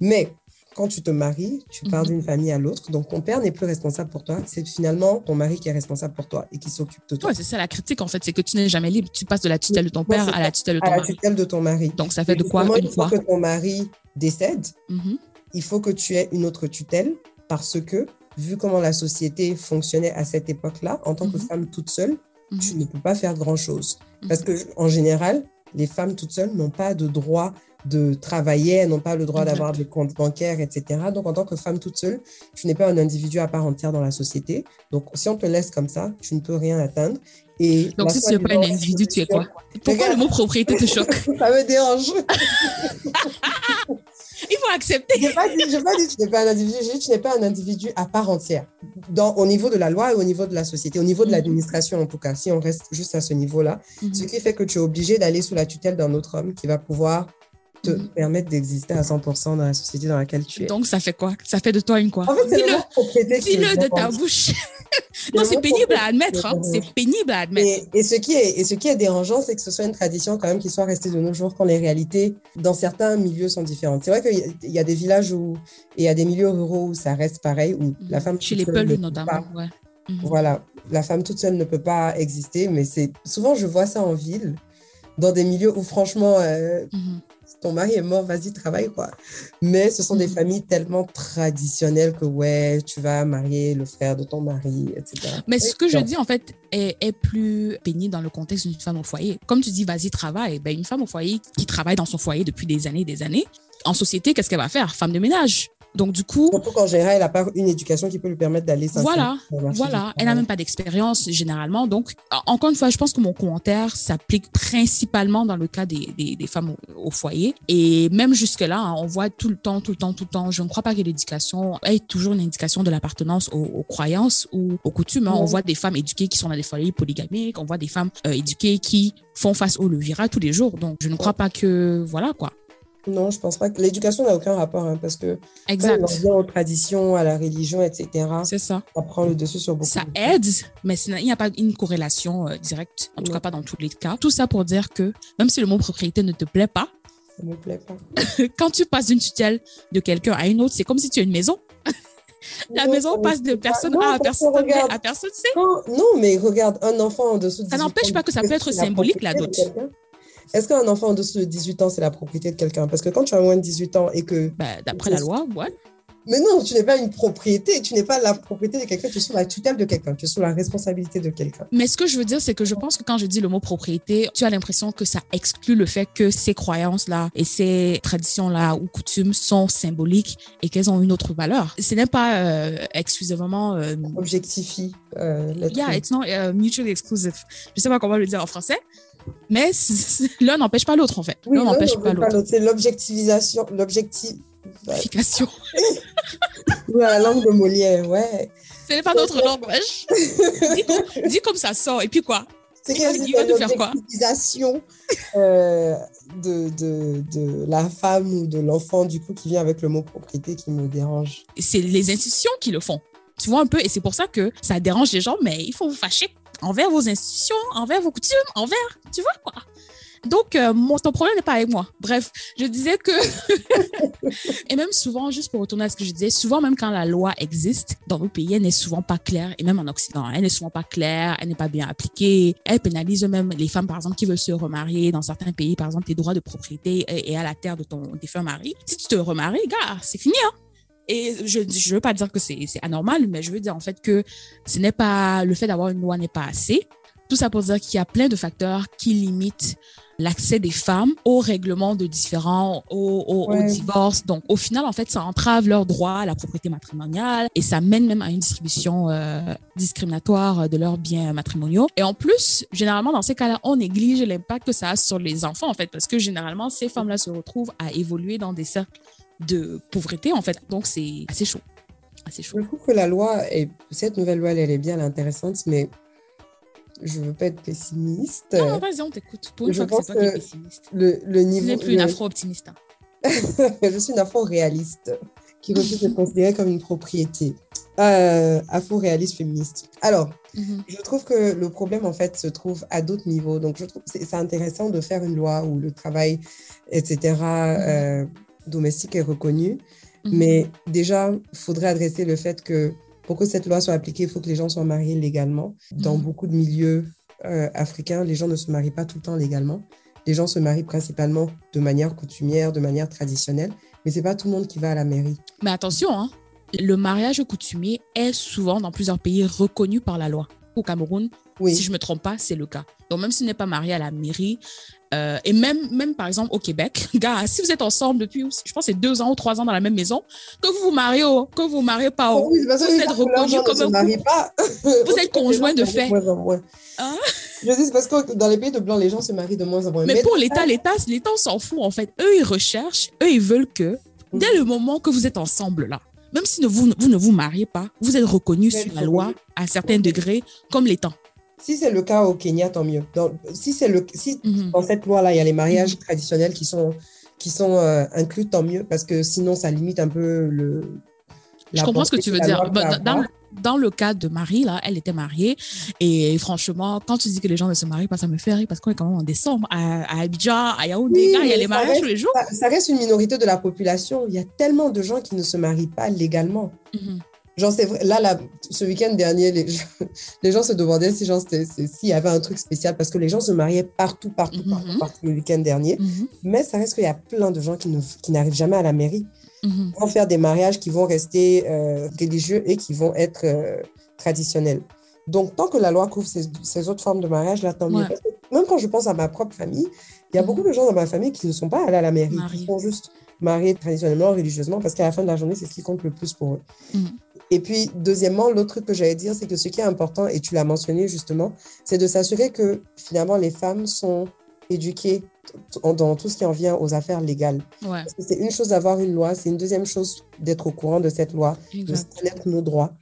Mais quand tu te maries, tu pars Mhm. d'une famille à l'autre, donc ton père n'est plus responsable pour toi. C'est finalement ton mari qui est responsable pour toi et qui s'occupe de toi. Ouais, c'est ça la critique en fait, c'est que tu n'es jamais libre. Tu passes de la tutelle de ton père à la tutelle de ton à la mari. tutelle de ton mari. Donc ça fait Et de quoi une fois que ton mari décède, Mhm. il faut que tu aies une autre tutelle parce que, vu comment la société fonctionnait à cette époque-là, en tant que Mhm. femme toute seule, tu ne peux pas faire grand-chose. Parce que, en général, les femmes toutes seules n'ont pas de droit de travailler, elles n'ont pas le droit d'avoir des comptes bancaires, etc. Donc, en tant que femme toute seule, tu n'es pas un individu à part entière dans la société. Donc, si on te laisse comme ça, tu ne peux rien atteindre. Et Donc si tu n'es pas un individu, tu es quoi? Pourquoi Regarde. le mot propriété te choque? <laughs> Ça me dérange. <laughs> Il faut accepter. Je n'ai pas dit, j'ai pas dit que tu n'es pas un individu, j'ai dit que tu n'es pas un individu à part entière. Dans, au niveau de la loi et au niveau de la société, au niveau de Mhm. l'administration en tout cas, si on reste juste à ce niveau-là, Mhm. ce qui fait que tu es obligé d'aller sous la tutelle d'un autre homme qui va pouvoir te Mhm. permettre d'exister à 100% dans la société dans laquelle tu es. Donc ça fait quoi? Ça fait de toi une quoi? En fait, c'est le propriété dis-le de ta bouche. <laughs> non, c'est pénible à admettre. Hein. C'est pénible à admettre. Et, ce qui est, et ce qui est dérangeant, c'est que ce soit une tradition quand même qui soit restée de nos jours quand les réalités dans certains milieux sont différentes. C'est vrai qu'il y, a des villages où, et il y a des milieux ruraux où ça reste pareil, où la femme... Chez les Peuls notamment, ouais. Mhm. Voilà, la femme toute seule ne peut pas exister, mais c'est souvent je vois ça en ville, dans des milieux où franchement, euh, mhm. Ton mari est mort, vas-y, travaille quoi. Mais ce sont des mhm. familles tellement traditionnelles que ouais, tu vas marier le frère de ton mari, etc. Mais ce que je dis en fait est, est plus pénible dans le contexte d'une femme au foyer. Comme tu dis, vas-y, travaille. Ben, une femme au foyer qui travaille dans son foyer depuis des années et des années, en société, qu'est-ce qu'elle va faire? Femme de ménage. Donc, du coup. Surtout qu'en général, elle n'a pas une éducation qui peut lui permettre d'aller Voilà, voilà. Elle n'a même pas d'expérience, généralement. Donc, encore une fois, je pense que mon commentaire s'applique principalement dans le cas des, des, des femmes au, foyer. Et même jusque-là, hein, on voit tout le temps, tout le temps, tout le temps. Je ne crois pas que l'éducation ait toujours une indication de l'appartenance aux, croyances ou aux coutumes. Hein. On voit des femmes éduquées qui sont dans des foyers polygamiques. On voit des femmes euh, éduquées qui font face au levirat tous les jours. Donc, je ne crois pas que, voilà, quoi. Non, je pense pas que l'éducation n'a aucun rapport hein, parce que exact. on revient aux traditions, à la religion, etc. C'est ça. Ça prend le dessus sur beaucoup. Ça aide, mais il n'y a pas une corrélation euh, directe, en tout cas pas dans tous les cas. Tout ça pour dire que même si le mot propriété ne te plaît pas, ça me plaît pas. <laughs> quand tu passes d'une tutelle de quelqu'un à une autre, c'est comme si tu as une maison. <laughs> La maison passe de personne A à personne B à personne C. Non, mais regarde, un enfant en dessous de Ça n'empêche pas que ça peut être symbolique, la dot. Est-ce qu'un enfant en dessous de 18 ans, c'est la propriété de quelqu'un? Parce que quand tu as moins de 18 ans et que... Bah, D'après la loi, ouais. Mais non, tu n'es pas une propriété, tu n'es pas la propriété de quelqu'un, tu es sous la tutelle de quelqu'un, tu es sous la responsabilité de quelqu'un. Mais ce que je veux dire, c'est que je pense que quand je dis le mot propriété, tu as l'impression que ça exclut le fait que ces croyances-là et ces traditions-là ou coutumes sont symboliques et qu'elles ont une autre valeur. Ce n'est pas euh, exclusivement... Euh, Objectifie. Euh, yeah, it's not uh, mutually exclusive. Je sais pas comment le dire en français, mais <laughs> l'un n'empêche pas l'autre, en fait. l'un n'empêche pas l'autre. C'est l'objectivisation, l'objectification. <laughs> <laughs> Ou la langue de Molière, ouais. Ce n'est pas notre langue, dis, comme ça sort, et puis quoi? C'est quoi? euh, de, de, de la femme ou de l'enfant, du coup, qui vient avec le mot propriété qui me dérange. C'est les institutions qui le font. Tu vois un peu, et c'est pour ça que ça dérange les gens, mais il faut vous fâcher envers vos institutions, envers vos coutumes, envers, tu vois quoi. Donc, euh, mon, ton problème n'est pas avec moi. Bref, je disais que... <laughs> et même souvent, juste pour retourner à ce que je disais, souvent même quand la loi existe dans nos pays, elle n'est souvent pas claire, et même en Occident, elle n'est souvent pas claire, elle n'est pas bien appliquée. Elle pénalise même les femmes, par exemple, qui veulent se remarier dans certains pays, par exemple, tes droits de propriété et à la terre de ton défunt mari. Si tu te remaries, gars, c'est fini, hein et je ne veux pas dire que c'est anormal, mais je veux dire en fait que ce n'est pas le fait d'avoir une loi n'est pas assez. Tout ça pour dire qu'il y a plein de facteurs qui limitent l'accès des femmes au règlement de différents, au, au, divorce. Donc, au final, en fait, ça entrave leur droit à la propriété matrimoniale et ça mène même à une distribution euh, discriminatoire de leurs biens matrimoniaux. Et en plus, généralement, dans ces cas-là, on néglige l'impact que ça a sur les enfants, en fait, parce que généralement, ces femmes-là se retrouvent à évoluer dans des cercles de pauvreté, en fait. Donc, c'est assez chaud. Assez chaud. Je trouve que la loi, et cette nouvelle loi, elle, est bien, elle est intéressante, mais je veux pas être pessimiste. Non, non vas-y, on t'écoute. Pour une je fois que c'est toi qui es pessimiste. Le, le niveau, tu n'es plus une afro-optimiste. Hein. <laughs> je suis une afro-réaliste qui refuse de considérer comme une propriété. Euh, afro-réaliste féministe. Alors, mhm. je trouve que le problème, en fait, se trouve à d'autres niveaux. Donc, je trouve que c'est intéressant de faire une loi où le travail, etc., domestique est reconnu. Mhm. Mais déjà, il faudrait adresser le fait que pour que cette loi soit appliquée, il faut que les gens soient mariés légalement. Dans mhm. beaucoup de milieux euh, africains, les gens ne se marient pas tout le temps légalement. Les gens se marient principalement de manière coutumière, de manière traditionnelle. Mais c'est pas tout le monde qui va à la mairie. Mais attention, hein, le mariage coutumier est souvent dans plusieurs pays reconnu par la loi. Au Cameroun, si je me trompe pas, c'est le cas. Donc même si n'est pas marié à la mairie, euh, et même, même par exemple au Québec, <laughs> gars, si vous êtes ensemble depuis, je pense, c'est deux ans ou trois ans dans la même maison, que vous vous mariez, que vous vous mariez pas, oh, <laughs> vous êtes reconnu comme un pas. vous êtes conjoint de fait. Hein? Je dis, parce que dans les pays de blanc, les gens se marient de moins en moins. Mais, pour l'État, l'État, l'État, s'en fout en fait. Eux, ils recherchent, eux, ils veulent que dès le moment que vous êtes ensemble là, même si vous, vous ne vous mariez pas, vous êtes reconnu sur la loi à un certain degré comme l'État. Si c'est le cas au Kenya, tant mieux. si c'est le, si mhm. dans cette loi-là, il y a les mariages mhm. traditionnels qui sont, qui sont euh, inclus, tant mieux, parce que sinon, ça limite un peu le, Je comprends ce que tu veux dire. Bah, dans, dans, le cas de Marie, là, elle était mariée. Et franchement, quand tu dis que les gens ne se marient pas, ça me fait rire parce qu'on est quand même en décembre à, Abidjan, à Yaoundé. il y a les mariages tous les jours. Ça, reste une minorité de la population. Il y a tellement de gens qui ne se marient pas légalement. Mhm. Genre, c'est vrai, là, là, ce week-end dernier, les gens, <laughs> les gens se demandaient si s'il y avait un truc spécial parce que les gens se mariaient partout, partout, partout, partout, le week-end dernier. Mhm. Mais ça reste qu'il y a plein de gens qui, qui n'arrivent jamais à la mairie. Mhm. vont faire des mariages qui vont rester euh, religieux et qui vont être euh, traditionnels. Donc, tant que la loi couvre ces, autres formes de mariage, là, tant mieux. Même quand je pense à ma propre famille, il y a mhm. beaucoup de gens dans ma famille qui ne sont pas allés à la mairie, qui sont juste mariés traditionnellement, religieusement, parce qu'à la fin de la journée, c'est ce qui compte le plus pour eux. Mhm. Et puis, deuxièmement, l'autre truc que j'allais dire, c'est que ce qui est important, et tu l'as mentionné justement, c'est de s'assurer que finalement les femmes sont éduquées dans tout ce qui en vient aux affaires légales. C'est une chose d'avoir une loi, c'est une deuxième chose d'être au courant de cette loi, de connaître nos droits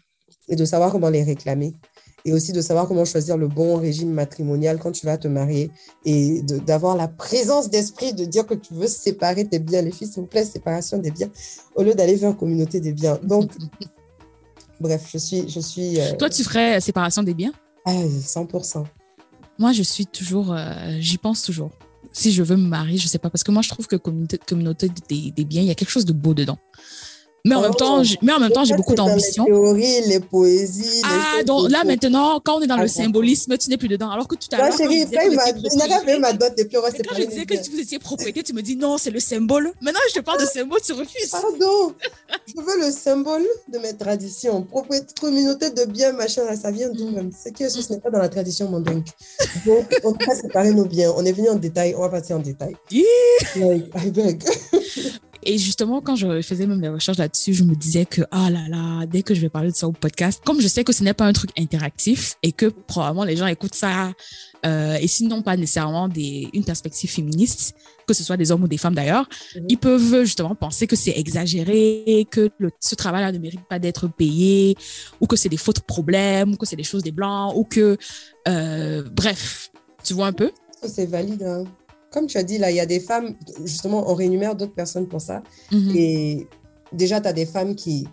et de savoir comment les réclamer. Et aussi de savoir comment choisir le bon régime matrimonial quand tu vas te marier et d'avoir la présence d'esprit de dire que tu veux séparer tes biens. Les filles, s'il vous plaît, séparation des biens, au lieu d'aller vers communauté des biens. Donc, <laughs> bref, je suis... Je suis euh, Toi, tu ferais séparation des biens? Ah, 100%. Moi, je suis toujours... Euh, j'y pense toujours si je veux me marier, je sais pas, parce que moi, je trouve que communauté, communauté des, des biens, il y a quelque chose de beau dedans. Mais en, même temps, mais en même temps, j'ai beaucoup d'ambition. Les théories, les poésies. Ah, donc là, maintenant, quand on est dans le symbolisme, tu n'es plus dedans. Alors que tout à l'heure. chérie, il n'a pas fait ma dot puis on va Quand je disais que vous étiez propriété, tu me dis non, c'est le symbole. Maintenant, je te parle de symbole, tu refuses. Pardon. je veux le symbole de mes traditions. Propriété, communauté de biens, machin, là, ça vient d'où même? C'est que ce n'est pas dans la tradition mandingue. Donc, on va <laughs> séparer nos biens. On est venu en détail, on va passer en détail. like, I beg. <laughs> Et justement, quand je faisais même des recherches là-dessus, je me disais que, ah là là, dès que je vais parler de ça au podcast, comme je sais que ce n'est pas un truc interactif et que probablement les gens écoutent ça, euh, et sinon pas nécessairement des, une perspective féministe, que ce soit des hommes ou des femmes d'ailleurs, mhm. ils peuvent justement penser que c'est exagéré, que le, ce travail-là ne mérite pas d'être payé, ou que c'est des fautes problèmes, ou que c'est des choses des blancs, ou que, euh, bref, tu vois un peu? C'est valide. Hein comme tu as dit, là, il y a des femmes, justement, on rémunère d'autres personnes pour ça. Mhm. Et déjà, tu as des femmes qui,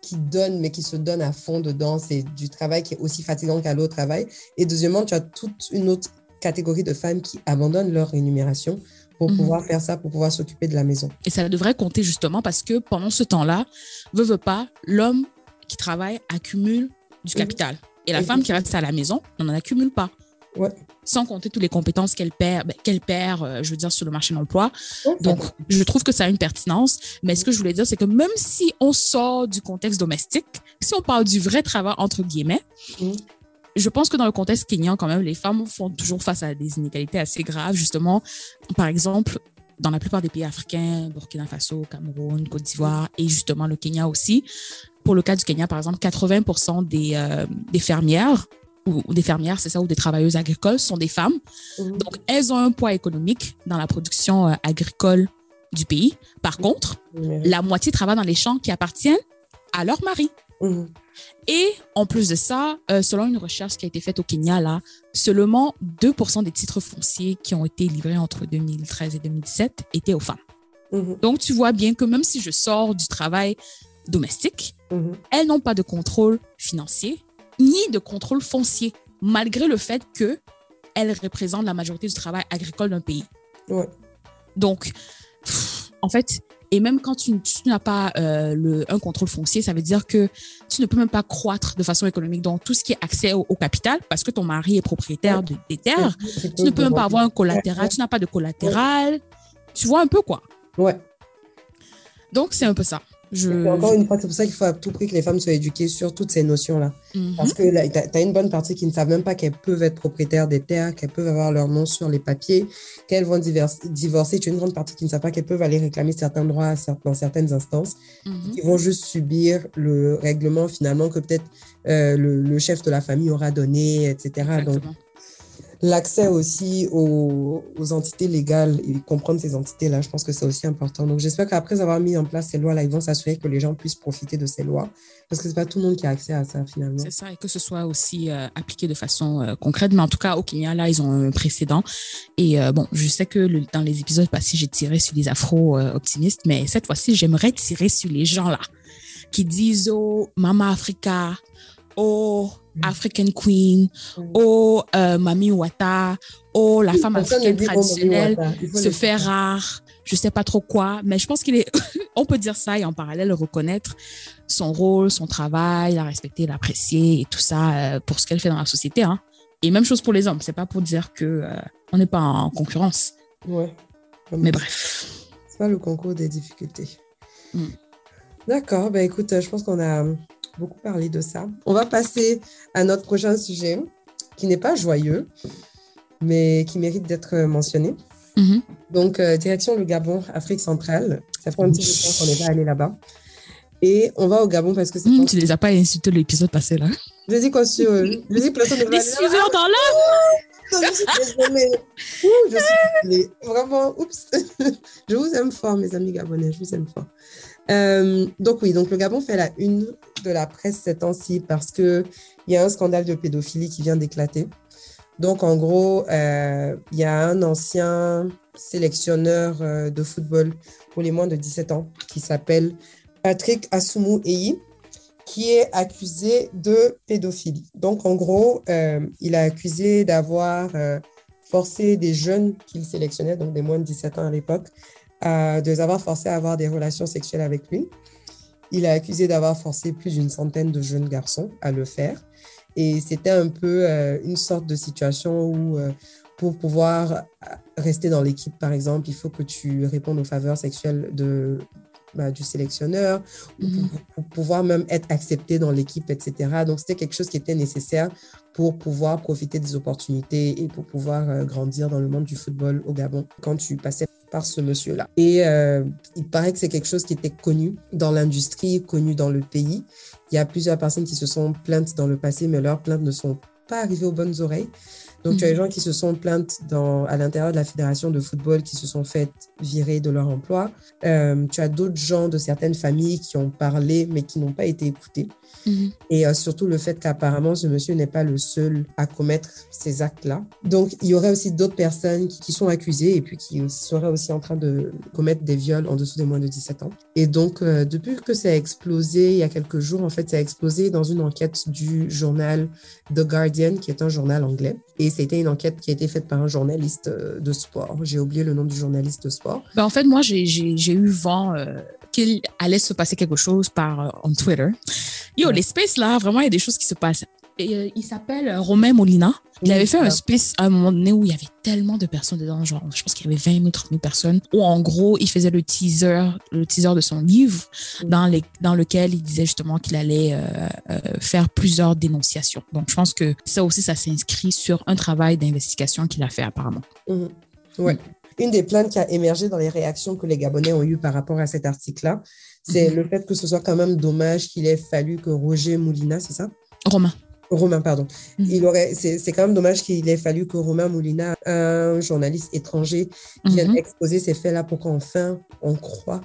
qui, donnent, mais qui se donnent à fond dedans. C'est du travail qui est aussi fatigant qu'à l'autre travail. Et deuxièmement, tu as toute une autre catégorie de femmes qui abandonnent leur rémunération pour mhm. pouvoir faire ça, pour pouvoir s'occuper de la maison. Et ça devrait compter justement parce que pendant ce temps-là, veut, veut pas, l'homme qui travaille accumule du capital. Et la femme qui reste à la maison n'en accumule pas. Ouais sans compter toutes les compétences qu'elle perd, ben, qu'elle perd, euh, je veux dire, sur le marché de l'emploi. Donc, je trouve que ça a une pertinence. Mais ce que je voulais dire, c'est que même si on sort du contexte domestique, si on parle du vrai travail, entre guillemets, je pense que dans le contexte kényan, quand même, les femmes font toujours face à des inégalités assez graves. Justement, par exemple, dans la plupart des pays africains, Burkina Faso, Cameroun, Côte d'Ivoire et justement le Kenya aussi. Pour le cas du Kenya, par exemple, 80% des, euh, des fermières ou, des fermières, c'est ça, ou des travailleuses agricoles sont des femmes. Mhm. Donc, elles ont un poids économique dans la production euh, agricole du pays. Par mhm. contre, la moitié travaille dans les champs qui appartiennent à leur mari. Mhm. Et en plus de ça, euh, selon une recherche qui a été faite au Kenya, là, seulement 2% des titres fonciers qui ont été livrés entre 2013 et 2017 étaient aux femmes. Donc, tu vois bien que même si je sors du travail domestique, elles n'ont pas de contrôle financier, ni de contrôle foncier, malgré le fait qu'elles représentent la majorité du travail agricole d'un pays. Donc, en fait, et même quand tu, n'as pas euh, le, un contrôle foncier, ça veut dire que tu ne peux même pas croître de façon économique. Donc, tout ce qui est accès au, capital, parce que ton mari est propriétaire des terres, tu ne peux même pas avoir un collatéral, tu n'as pas de collatéral. Tu vois un peu quoi. Ouais. Donc, c'est un peu ça. Encore une fois, c'est pour ça qu'il faut à tout prix que les femmes soient éduquées sur toutes ces notions-là. Mhm. Parce que tu as, une bonne partie qui ne savent même pas qu'elles peuvent être propriétaires des terres, qu'elles peuvent avoir leur nom sur les papiers, qu'elles vont divorcer. Tu as une grande partie qui ne savent pas qu'elles peuvent aller réclamer certains droits dans certaines instances, mhm. qui vont juste subir le règlement finalement que peut-être euh, le, chef de la famille aura donné, etc. Donc, l'accès aussi aux, entités légales et comprendre ces entités-là, je pense que c'est aussi important. Donc, j'espère qu'après avoir mis en place ces lois-là, ils vont s'assurer que les gens puissent profiter de ces lois, parce que c'est pas tout le monde qui a accès à ça finalement. C'est ça, et que ce soit aussi euh, appliqué de façon euh, concrète. Mais en tout cas, au Kenya, là, ils ont un précédent. Et euh, bon, je sais que dans les épisodes passés, j'ai tiré sur les afro-optimistes, mais cette fois-ci, j'aimerais tirer sur les gens là qui disent oh Mama Africa, oh. African Queen, Mm. oh euh, Mami Wata, oh la femme Personne africaine oh, traditionnelle se fait rare, je sais pas trop quoi, mais je pense qu'il est, <laughs> on peut dire ça et en parallèle reconnaître son rôle, son travail, la respecter, l'apprécier et tout ça euh, pour ce qu'elle fait dans la société. Hein. Et même chose pour les hommes, c'est pas pour dire que euh, on n'est pas en concurrence, Ouais. mais bref. C'est pas le concours des difficultés. Mm. D'accord, ben écoute, je pense qu'on a beaucoup parlé de ça. On va passer à notre prochain sujet, qui n'est pas joyeux, mais qui mérite d'être mentionné. Mhm. Donc, euh, direction le Gabon, Afrique centrale. Ça fait un petit peu de temps qu'on n'est pas allé là-bas. Et on va au Gabon parce que c'est... Hum, tu les as pas insultés l'épisode passé là. Je dis quoi sur... Je dis que personne ne va Les suiveurs dans la. Je suis désolée. Ouh, je suis désolée. Vraiment, oups. <laughs> Je vous aime fort, mes amis gabonais. Je vous aime fort. Euh, donc oui, donc le Gabon fait la une de la presse ces temps-ci parce que il y a un scandale de pédophilie qui vient d'éclater. Donc en gros, euh, il y a un ancien sélectionneur euh, de football pour les moins de 17 ans qui s'appelle Patrick Assoumou Eyi qui est accusé de pédophilie. Donc, en gros, euh, il a accusé d'avoir euh, forcé des jeunes qu'il sélectionnait, donc des moins de 17 ans à l'époque, euh, de les avoir forcés à avoir des relations sexuelles avec lui. Il a accusé d'avoir forcé plus d'une centaine de jeunes garçons à le faire. Et c'était un peu euh, une sorte de situation où, euh, pour pouvoir rester dans l'équipe, par exemple, il faut que tu répondes aux faveurs sexuelles de, bah, du sélectionneur, ou Mhm. pour, pour pouvoir même être accepté dans l'équipe, etc. Donc, c'était quelque chose qui était nécessaire pour pouvoir profiter des opportunités et pour pouvoir euh, grandir dans le monde du football au Gabon quand tu passais par ce monsieur-là. Et euh, il paraît que c'est quelque chose qui était connu dans l'industrie, connu dans le pays. Il y a plusieurs personnes qui se sont plaintes dans le passé, mais leurs plaintes ne sont pas arrivées aux bonnes oreilles. Donc, tu as Mhm. des gens qui se sont plaintes dans, à l'intérieur de la fédération de football qui se sont fait virer de leur emploi. Euh, tu as d'autres gens de certaines familles qui ont parlé, mais qui n'ont pas été écoutés. Mhm. Et euh, surtout le fait qu'apparemment, ce monsieur n'est pas le seul à commettre ces actes-là. Donc, il y aurait aussi d'autres personnes qui, qui sont accusées et puis qui seraient aussi en train de commettre des viols en dessous des moins de 17 ans. Et donc, euh, depuis que ça a explosé, il y a quelques jours, en fait, ça a explosé dans une enquête du journal The Guardian, qui est un journal anglais. Et c'était une enquête qui a été faite par un journaliste euh, de sport. J'ai oublié le nom du journaliste de sport. Ben, en fait, moi, j'ai- eu vent euh, qu'il allait se passer quelque chose par euh, on Twitter. Yo, Ouais. les spaces là, vraiment, il y a des choses qui se passent. Euh, il s'appelle euh, Romain Molina. Il Oui, avait fait un space à un moment donné où il y avait tellement de personnes dedans, genre, je pense qu'il y avait 20 000, 30 000 personnes, où en gros, il faisait le teaser, le teaser de son livre, dans, les, dans lequel il disait justement qu'il allait euh, euh, faire plusieurs dénonciations. Donc, je pense que ça aussi, ça s'inscrit sur un travail d'investigation qu'il a fait apparemment. Ouais. Une des plaintes qui a émergé dans les réactions que les Gabonais ont eues par rapport à cet article-là, c'est Mhm. le fait que ce soit quand même dommage qu'il ait fallu que Roger Moulina, c'est ça? Romain. Romain, pardon. Mhm. Il aurait, c'est, c'est quand même dommage qu'il ait fallu que Romain Moulina, un journaliste étranger, vienne Mhm. exposer ces faits-là pour qu'enfin on croit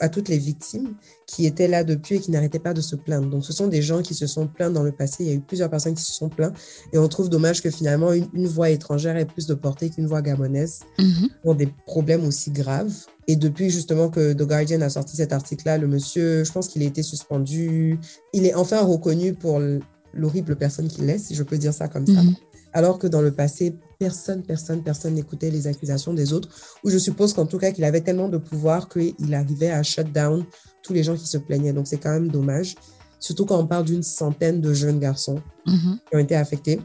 à toutes les victimes qui étaient là depuis et qui n'arrêtaient pas de se plaindre. Donc, ce sont des gens qui se sont plaints dans le passé. Il y a eu plusieurs personnes qui se sont plaints et on trouve dommage que finalement une, une voix étrangère ait plus de portée qu'une voix gabonaise Mhm. pour des problèmes aussi graves. Et depuis justement que The Guardian a sorti cet article-là, le monsieur, je pense qu'il a été suspendu. Il est enfin reconnu pour l'horrible personne qu'il est, si je peux dire ça comme ça. Mhm. Alors que dans le passé, personne, personne, personne n'écoutait les accusations des autres. Ou je suppose qu'en tout cas, qu'il avait tellement de pouvoir qu'il arrivait à shut down tous les gens qui se plaignaient. Donc c'est quand même dommage. Surtout quand on parle d'une centaine de jeunes garçons Mhm. qui ont été affectés.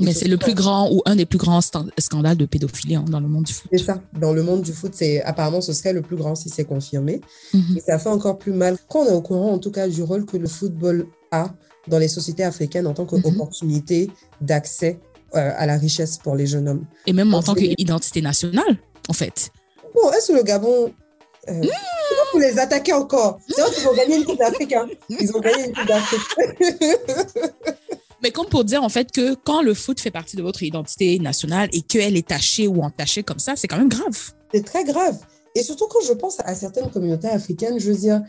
Mais c'est le plus grand ou un des plus grands scandales de pédophilie hein, dans le monde du foot. C'est ça. Dans le monde du foot, c'est apparemment ce serait le plus grand si c'est confirmé. Mhm. Et ça fait encore plus mal quand on est au courant, en tout cas, du rôle que le football a dans les sociétés africaines en tant qu'opportunité d'accès euh, à la richesse pour les jeunes hommes. Et même en Donc, tant qu'identité nationale, en fait. Bon, est-ce que le Gabon. Euh, pas pour les attaquer encore? C'est vrai qu'ils ont gagné une Coupe d'Afrique. hein. Ils ont gagné une Coupe d'Afrique. <laughs> Mais comme pour dire, en fait, que quand le foot fait partie de votre identité nationale et qu'elle est tachée ou entachée comme ça, c'est quand même grave. c'est très grave. Et surtout quand je pense à certaines communautés africaines, je veux dire,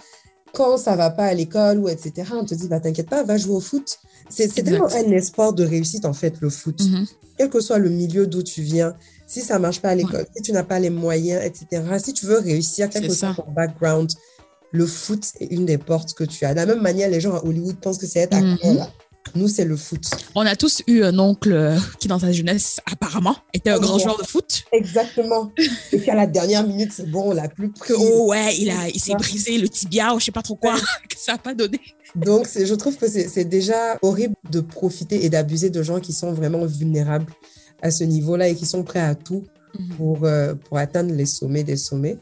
quand ça va pas à l'école ou etc., on te dit, bah, t'inquiète pas, va jouer au foot. C'est tellement un espoir de réussite, en fait, le foot. Mhm. Quel que soit le milieu d'où tu viens, si ça marche pas à l'école, si tu n'as pas les moyens, etc., si tu veux réussir, quel que soit ton background, le foot est une des portes que tu as. De la même manière, les gens à Hollywood pensent que c'est être acteur. Mhm. là. Nous, c'est le foot. On a tous eu un oncle euh, qui, dans sa jeunesse, apparemment, était un Oh, grand joueur de foot. Exactement. Et puis à la dernière minute, c'est bon, on l'a plus pris. Oh ouais, il, a, il s'est brisé le tibia ou je sais pas trop quoi, <laughs> que ça n'a pas donné. Donc, je trouve que c'est c'est déjà horrible de profiter et d'abuser de gens qui sont vraiment vulnérables à ce niveau-là et qui sont prêts à tout pour, euh, pour atteindre les sommets des sommets.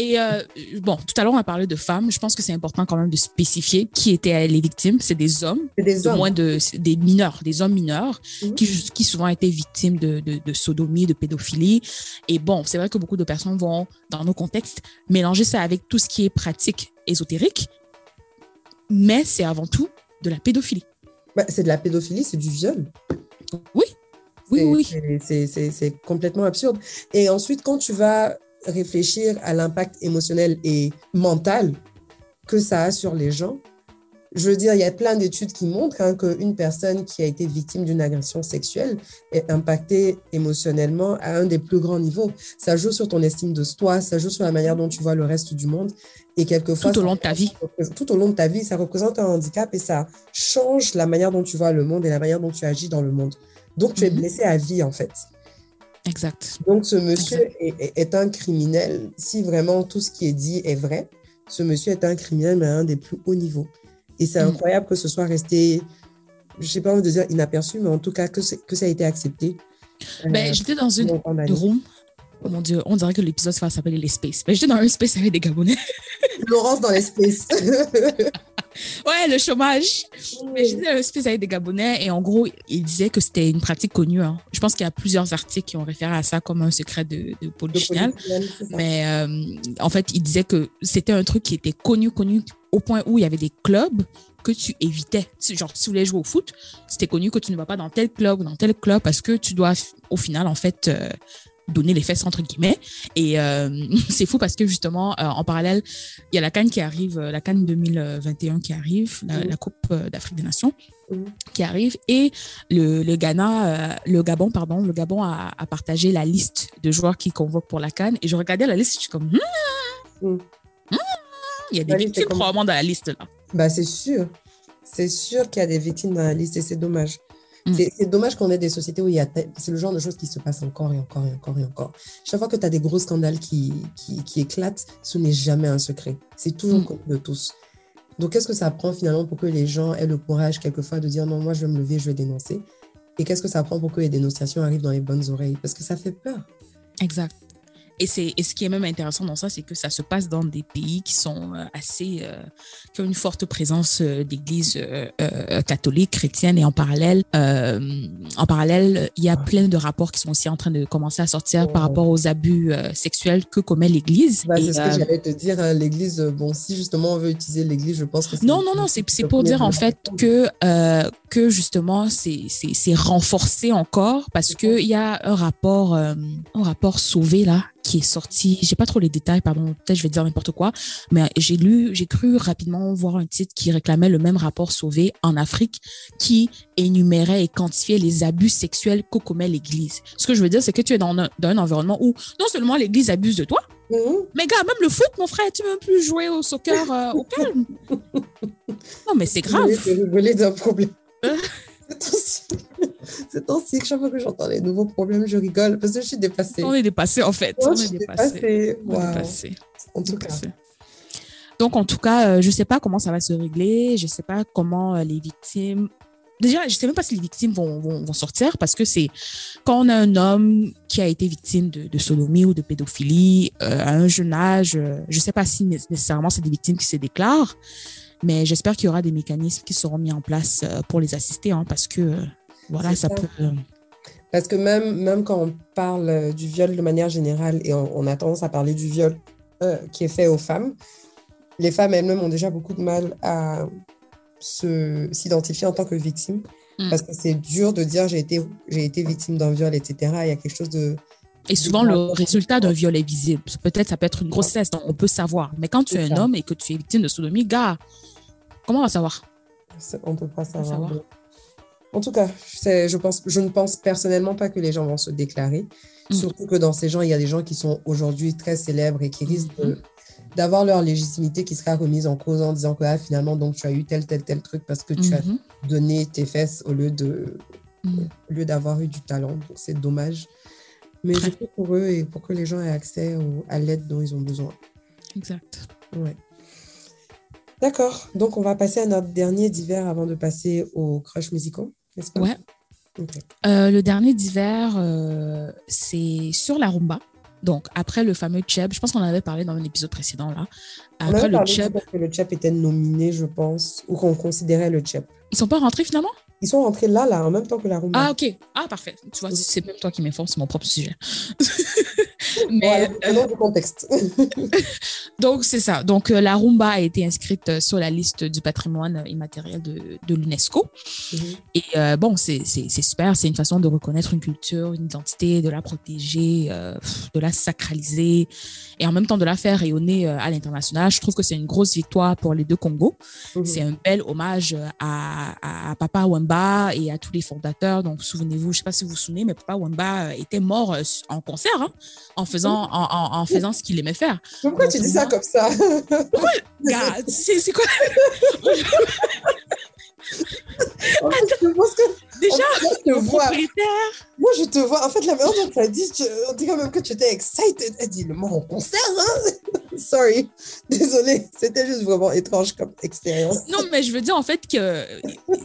Et euh, bon, tout à l'heure, on a parlé de femmes. Je pense que c'est important quand même de spécifier qui étaient les victimes. C'est des hommes, des de hommes. moins de des mineurs, des hommes mineurs Mhm. qui, qui souvent étaient victimes de, de, de sodomie, de pédophilie. Et bon, c'est vrai que beaucoup de personnes vont, dans nos contextes, mélanger ça avec tout ce qui est pratique ésotérique, mais c'est avant tout de la pédophilie. Bah, c'est de la pédophilie, c'est du viol. Oui, oui, oui. c'est complètement absurde. Et ensuite, quand tu vas réfléchir à l'impact émotionnel et mental que ça a sur les gens, je veux dire, il y a plein d'études qui montrent hein, qu'une personne qui a été victime d'une agression sexuelle est impactée émotionnellement à un des plus grands niveaux. Ça joue sur ton estime de soi, ça joue sur la manière dont tu vois le reste du monde. Et quelquefois, Tout au long de ta vie. Tout au long de ta vie, ça représente un handicap et ça change la manière dont tu vois le monde et la manière dont tu agis dans le monde. Donc, tu es Mhm. blessé à vie, en fait. Exact. Donc, ce monsieur est, est- est un criminel. Si vraiment tout ce qui est dit est vrai, ce monsieur est un criminel, mais à un des plus hauts niveaux. Et c'est Mm. incroyable que ce soit resté, je sais pas envie de dire inaperçu, mais en tout cas que, ça a été accepté. Ben, Euh, j'étais dans une room. Oh mon Dieu, on dirait que l'épisode va s'appeler les spaces. Ben, j'étais dans un space avec des Gabonais. <laughs> Laurence dans l'espace. <laughs> Ouais, le chômage. Mais j'étais dans un space avec des Gabonais et en gros, ils disaient que c'était une pratique connue. hein. Je pense qu'il y a plusieurs articles qui ont référé à ça comme un secret de, de. Mais Mais euh, en fait, il disait que c'était un truc qui était connu, connu au point où il y avait des clubs que tu évitais. Genre, si tu voulais jouer au foot, c'était connu que tu ne vas pas dans tel club ou dans tel club parce que tu dois, au final, en fait, euh, donner les fesses, entre guillemets. Et euh, <laughs> c'est fou parce que, justement, euh, en parallèle, il y a la Cannes qui arrive, euh, la Cannes 2021 qui arrive, la, la Coupe d'Afrique des Nations qui arrive et le, le Ghana, euh, le Gabon, pardon, le Gabon a, a partagé la liste de joueurs qui convoquent pour la Cannes et je regardais la liste, je suis comme, Hmm, hmm, il y a des victimes probablement dans la liste là. Bah, c'est sûr. C'est sûr qu'il y a des victimes dans la liste et c'est dommage. Mm. C'est- dommage qu'on ait des sociétés où il y a. C'est le genre de choses qui se passent encore et encore et encore et encore. Chaque fois que tu as des gros scandales qui, qui, qui éclatent, ce n'est jamais un secret. C'est toujours Mm. connu de tous. Donc, qu'est-ce que ça prend finalement pour que les gens aient le courage, quelquefois, de dire non, moi, je vais me lever, je vais dénoncer? Et qu'est-ce que ça prend pour que les dénonciations arrivent dans les bonnes oreilles? Parce que ça fait peur. Exact. Et, c'est, et ce qui est même intéressant dans ça, c'est que ça se passe dans des pays qui sont euh, assez, euh, qui ont une forte présence euh, d'églises euh, catholiques, chrétiennes, et en parallèle, en parallèle, il y a plein de rapports qui sont aussi en train de commencer à sortir par Ouais. rapport aux abus sexuels que commet l'Église. Bah, c'est ce que j'allais te dire. hein, L'église, bon, si justement on veut utiliser l'église, je pense que c'est. Non, non, non, c'est c'est pour dire en fait que, que justement, c'est c'est- c'est renforcé encore parce qu'il y a un rapport, euh, un rapport sauvé là qui est sorti. J'ai pas trop les détails, pardon, peut-être je vais dire n'importe quoi, mais j'ai lu, j'ai cru rapidement voir un titre qui réclamait le même rapport sauvé en Afrique qui énumérait et quantifiait les abus sexuels que commet l'Église. Ce que je veux dire, c'est que tu es dans un, dans un environnement où non seulement l'Église abuse de toi, Mhm. mais gars, même le foot, mon frère, tu veux même plus jouer au soccer euh, au <laughs> calme. Non, mais c'est grave. Je vais rigoler d'un problème. Euh. <laughs> <laughs> C'est temps-ci que chaque fois que j'entends les nouveaux problèmes, je rigole parce que je suis dépassée. On est dépassé, en fait. Moi, on est dépassé. dépassée. On est dépassé. En tout cas. Donc, en tout cas, euh, je ne sais pas comment ça va se régler. Je ne sais pas comment euh, les victimes. Déjà, je ne sais même pas si les victimes vont, vont, vont sortir parce que c'est quand on a un homme qui a été victime de, de sodomie ou de pédophilie euh, à un jeune âge, je ne sais pas si né- nécessairement c'est des victimes qui se déclarent, mais j'espère qu'il y aura des mécanismes qui seront mis en place pour les assister hein, parce que voilà, C'est ça ça. peut. euh, parce que même, même quand on parle euh, du viol de manière générale et on, on a tendance à parler du viol euh, qui est fait aux femmes, les femmes elles-mêmes ont déjà beaucoup de mal à s'identifier en tant que victime Mm. parce que c'est dur de dire j'ai été, j'ai été victime d'un viol, etc. Il y a quelque chose de. Et souvent, le résultat d'un viol est visible. Peut-être ça peut être une grossesse, donc on peut savoir. Mais quand tu es un homme et que tu es victime de sodomie, gars, comment on va savoir? On ne peut pas savoir. En tout cas, je, pense, je ne pense personnellement pas que les gens vont se déclarer. Mm. Surtout que dans ces gens, il y a des gens qui sont aujourd'hui très célèbres et qui risquent de, d'avoir leur légitimité qui sera remise en cause en disant que ah, finalement, donc tu as eu tel, tel, tel truc parce que tu as Mhm. donné tes fesses au lieu de au lieu d'avoir eu du talent. Donc c'est dommage. Mais je fais pour eux et pour que les gens aient accès au- à l'aide dont ils ont besoin. Exact. Ouais. D'accord. Donc on va passer à notre dernier d'hiver avant de passer aux crushs musicaux. N'est-ce pas? Ouais. Euh, le dernier d'hiver, euh, c'est sur la rumba. Donc, après le fameux Cheb, je pense qu'on en avait parlé dans un épisode précédent là. On Après avait le parlé Cheb, que le Chep était nominé, je pense, ou qu'on considérait le Chep. ils sont pas rentrés finalement? Ils sont rentrés là, là, en même temps que la rumba. Ah, ok. Ah, parfait. Tu vois, c'est même toi qui m'informe, c'est mon propre sujet. <laughs> Voilà, Mais prenons du contexte. <laughs> Donc, c'est ça. Donc, euh, la rumba a été inscrite euh, sur la liste du patrimoine immatériel de, de l'UNESCO. Mhm. Et euh, bon, c'est super. C'est une façon de reconnaître une culture, une identité, de la protéger, euh, de la sacraliser et en même temps de la faire rayonner euh, à l'international. Je trouve que c'est une grosse victoire pour les deux Congos. Mhm. C'est un bel hommage à, à Papa Wemba et à tous les fondateurs. Donc, souvenez-vous, je ne sais pas si vous vous souvenez, mais Papa Wemba euh, était mort euh, en concert, hein, en, faisant, en, en- en faisant ce qu'il aimait faire. Pourquoi Donc, tu dis ça comme ça? <laughs> C'est quoi? <laughs> Je pense que- Déjà, en fait, moi, je te vois. Moi, je te vois. En fait, la manière dont tu as dit, tu- on dirait même que tu étais excited. Elle dit le mot en concert, hein? <laughs> Sorry. Désolée. C'était juste vraiment étrange comme expérience. Non, mais je veux dire en fait que,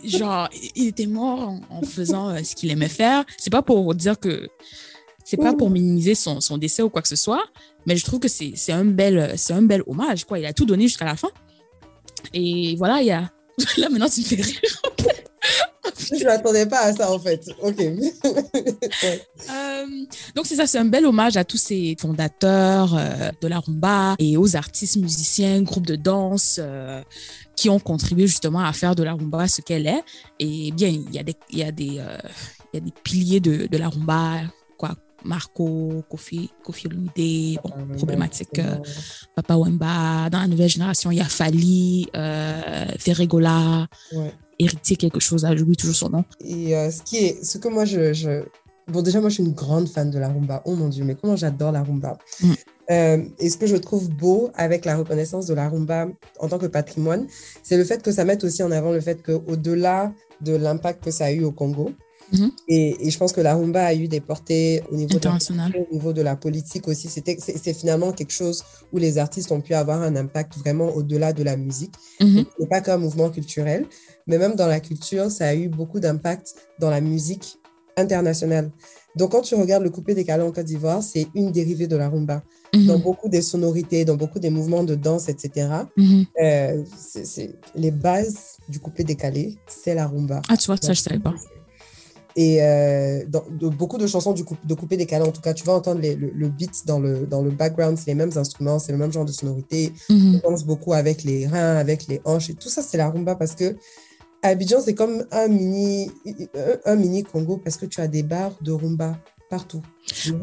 genre, il était mort en, en faisant euh, ce qu'il aimait faire. C'est pas pour dire que. C'est pas pour minimiser son, son décès ou quoi que ce soit, mais je trouve que c'est un, bel- un bel hommage, quoi. Il a tout donné jusqu'à la fin. Et voilà, il y a. <laughs> Là, maintenant, tu me fais rire. Je ne m'attendais pas à ça, en fait. OK. <laughs> Euh, donc c'est ça, c'est un bel hommage à tous ces fondateurs euh, de la rumba et aux artistes, musiciens, groupes de danse euh, qui ont contribué justement à faire de la rumba ce qu'elle est. Et bien, il y a des, il y a des, il y a des piliers de, de la rumba. Marco, Kofi, Kofi Olomide, bon, problématique. euh, Papa Wemba, dans la nouvelle génération, il y a Fali, euh, Ferregola, Ouais. héritier quelque chose, ah, j'oublie toujours son nom. Et euh, ce qui est, ce que moi je, je- bon déjà moi je suis une grande fan de la rumba. Oh mon dieu, mais comment j'adore la rumba. Mm. Euh, et ce que je trouve beau avec la reconnaissance de la rumba en tant que patrimoine, c'est le fait que ça mette aussi en avant le fait qu'au-delà de l'impact que ça a eu au Congo, Mhm. et, et je pense que la rumba a eu des portées au niveau de la International. au niveau de la politique aussi. C'est, finalement quelque chose où les artistes ont pu avoir un impact vraiment au-delà de la musique. Et pas qu'un mouvement culturel, mais même dans la culture, ça a eu beaucoup d'impact dans la musique internationale. Donc, quand tu regardes le coupé décalé en Côte d'Ivoire, c'est une dérivée de la rumba. Mhm. Dans beaucoup des sonorités, dans beaucoup des mouvements de danse, etc., Mhm. euh, les bases du coupé décalé, c'est la rumba. Ah, tu vois, ça, je savais pas. Et euh, dans de, beaucoup de chansons du coup, de coupé décalé, en tout cas, tu vas entendre les- le, le beat dans le, dans le background, c'est les mêmes instruments, c'est le même genre de sonorité. Mhm. On danse beaucoup avec les reins, avec les hanches, et tout ça, c'est la rumba parce que Abidjan, c'est comme un mini, un, un mini Congo parce que tu as des bars de rumba partout.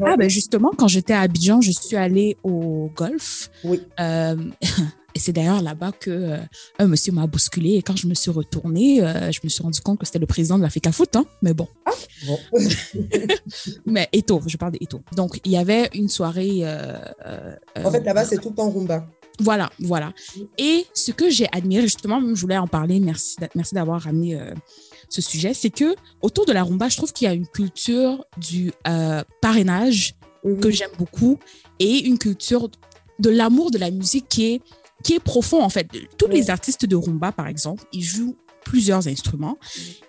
Ah, ben justement, quand j'étais à Abidjan, je suis allée au golf. Oui. Euh, <laughs> et c'est d'ailleurs là-bas que euh, un monsieur m'a bousculé. Et quand je me suis retournée, euh, je me suis rendu compte que c'était le président de la FECA Foot. Hein, mais bon. Bon. <laughs> Mais Eto, je parle d'Eto. Donc, il y avait une soirée. en fait, là-bas, c'est tout le temps rumba. Voilà, voilà. Et ce que j'ai admiré, justement, je voulais en parler, merci, merci d'avoir ramené euh, ce sujet, c'est que autour de la rumba, je trouve qu'il y a une culture du euh, parrainage Mhm. que j'aime beaucoup et une culture de l'amour de la musique qui est, qui est profond, en fait. Tous les artistes de rumba, par exemple, ils jouent plusieurs instruments.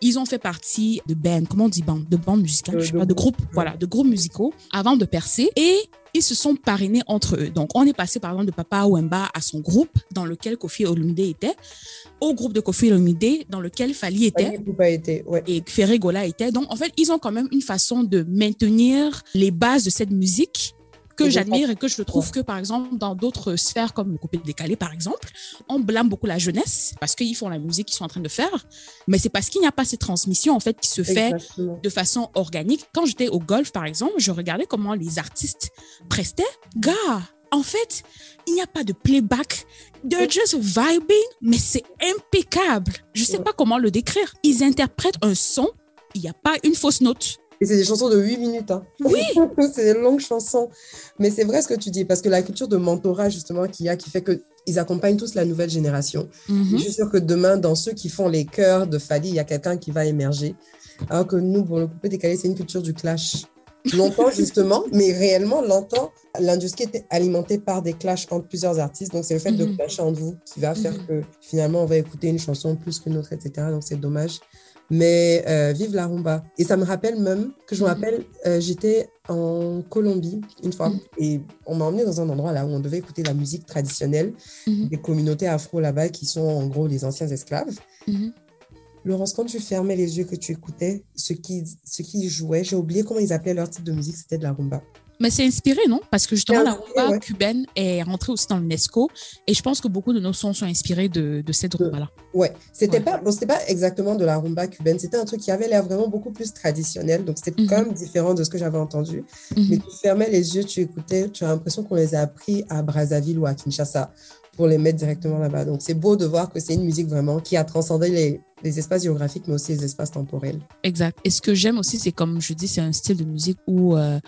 Ils ont fait partie de bands, comment on dit band, de bandes musicales, je sais de pas, de groupes, voilà, de groupes musicaux avant de percer et ils se sont parrainés entre eux. Donc, on est passé par exemple de Papa Wemba à son groupe dans lequel Kofi Olomide était, au groupe de Kofi Olomide dans lequel Fali était Poupa était, ouais. et Ferré Gola était. Donc, en fait, ils ont quand même une façon de maintenir les bases de cette musique que j'admire et que je trouve que, par exemple, dans d'autres sphères comme le coupé décalé, par exemple, on blâme beaucoup la jeunesse parce qu'ils font la musique qu'ils sont en train de faire, mais c'est parce qu'il n'y a pas cette transmission, en fait, qui se fait Exactement. de façon organique. Quand j'étais au golf, par exemple, je regardais comment les artistes prestaient. Gars, en fait, il n'y a pas de playback. They're just vibing, mais c'est impeccable. Je sais Ouais. pas comment le décrire. Ils interprètent un son. Il n'y a pas une fausse note. Et c'est des chansons de 8 minutes. Hein. Oui. <laughs> c'est des longues chansons. Mais c'est vrai ce que tu dis, parce que la culture de mentorat, justement, qu'il y a, qui fait qu'ils accompagnent tous la nouvelle génération. Mhm. Je suis sûre que demain, dans ceux qui font les chœurs de Fali, il y a quelqu'un qui va émerger. Alors que nous, pour le coupé décalé, c'est une culture du clash. Longtemps, <laughs> justement, mais réellement, longtemps, l'industrie était alimentée par des clashs entre plusieurs artistes. Donc, c'est le fait de Mhm. clasher entre vous qui va faire Mhm. que finalement, on va écouter une chanson plus qu'une autre, etc. Donc, c'est dommage. Mais euh, vive la rumba. Et ça me rappelle même que je me Mhm. rappelle, euh, j'étais en Colombie une fois Mhm. et on m'a emmené dans un endroit là où on devait écouter la musique traditionnelle Mhm. des communautés afro là-bas qui sont en gros les anciens esclaves. Laurence, quand tu fermais les yeux, que tu écoutais ce qui, ce qui jouait, j'ai oublié comment ils appelaient leur type de musique, c'était de la rumba. Mais c'est inspiré, non? Parce que justement, la rumba ouais. cubaine est rentrée aussi dans l'UNESCO. Et je pense que beaucoup de nos sons sont inspirés de, de cette rumba-là. Ouais, c'était Ouais. pas, bon, pas exactement de la rumba cubaine, c'était un truc qui avait l'air vraiment beaucoup plus traditionnel, donc c'était Mhm. quand même différent de ce que j'avais entendu. Mais Mhm. tu fermais les yeux, tu écoutais, tu as l'impression qu'on les a appris à Brazzaville ou à Kinshasa pour les mettre directement là-bas. Donc c'est beau de voir que c'est une musique vraiment qui a transcendé les, les espaces géographiques, mais aussi les espaces temporels. Exact. Et ce que j'aime aussi, c'est comme je dis, c'est un style de musique où euh,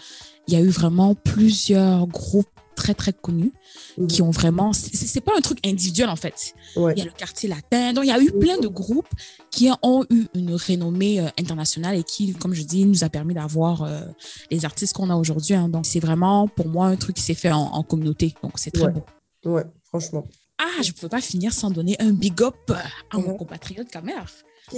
il y a eu vraiment plusieurs groupes très, très connus Mhm. qui ont vraiment. C'est pas un truc individuel, en fait. Ouais. Il y a le quartier latin. Donc, il y a eu plein de groupes qui ont eu une renommée euh, internationale et qui, comme je dis, nous a permis d'avoir euh, les artistes qu'on a aujourd'hui. hein. Donc, c'est vraiment, pour moi, un truc qui s'est fait en, en communauté. Donc, c'est très Ouais. beau. Ouais, franchement. Ah, je ne pouvais pas finir sans donner un big up à mon Mhm. compatriote Kamer.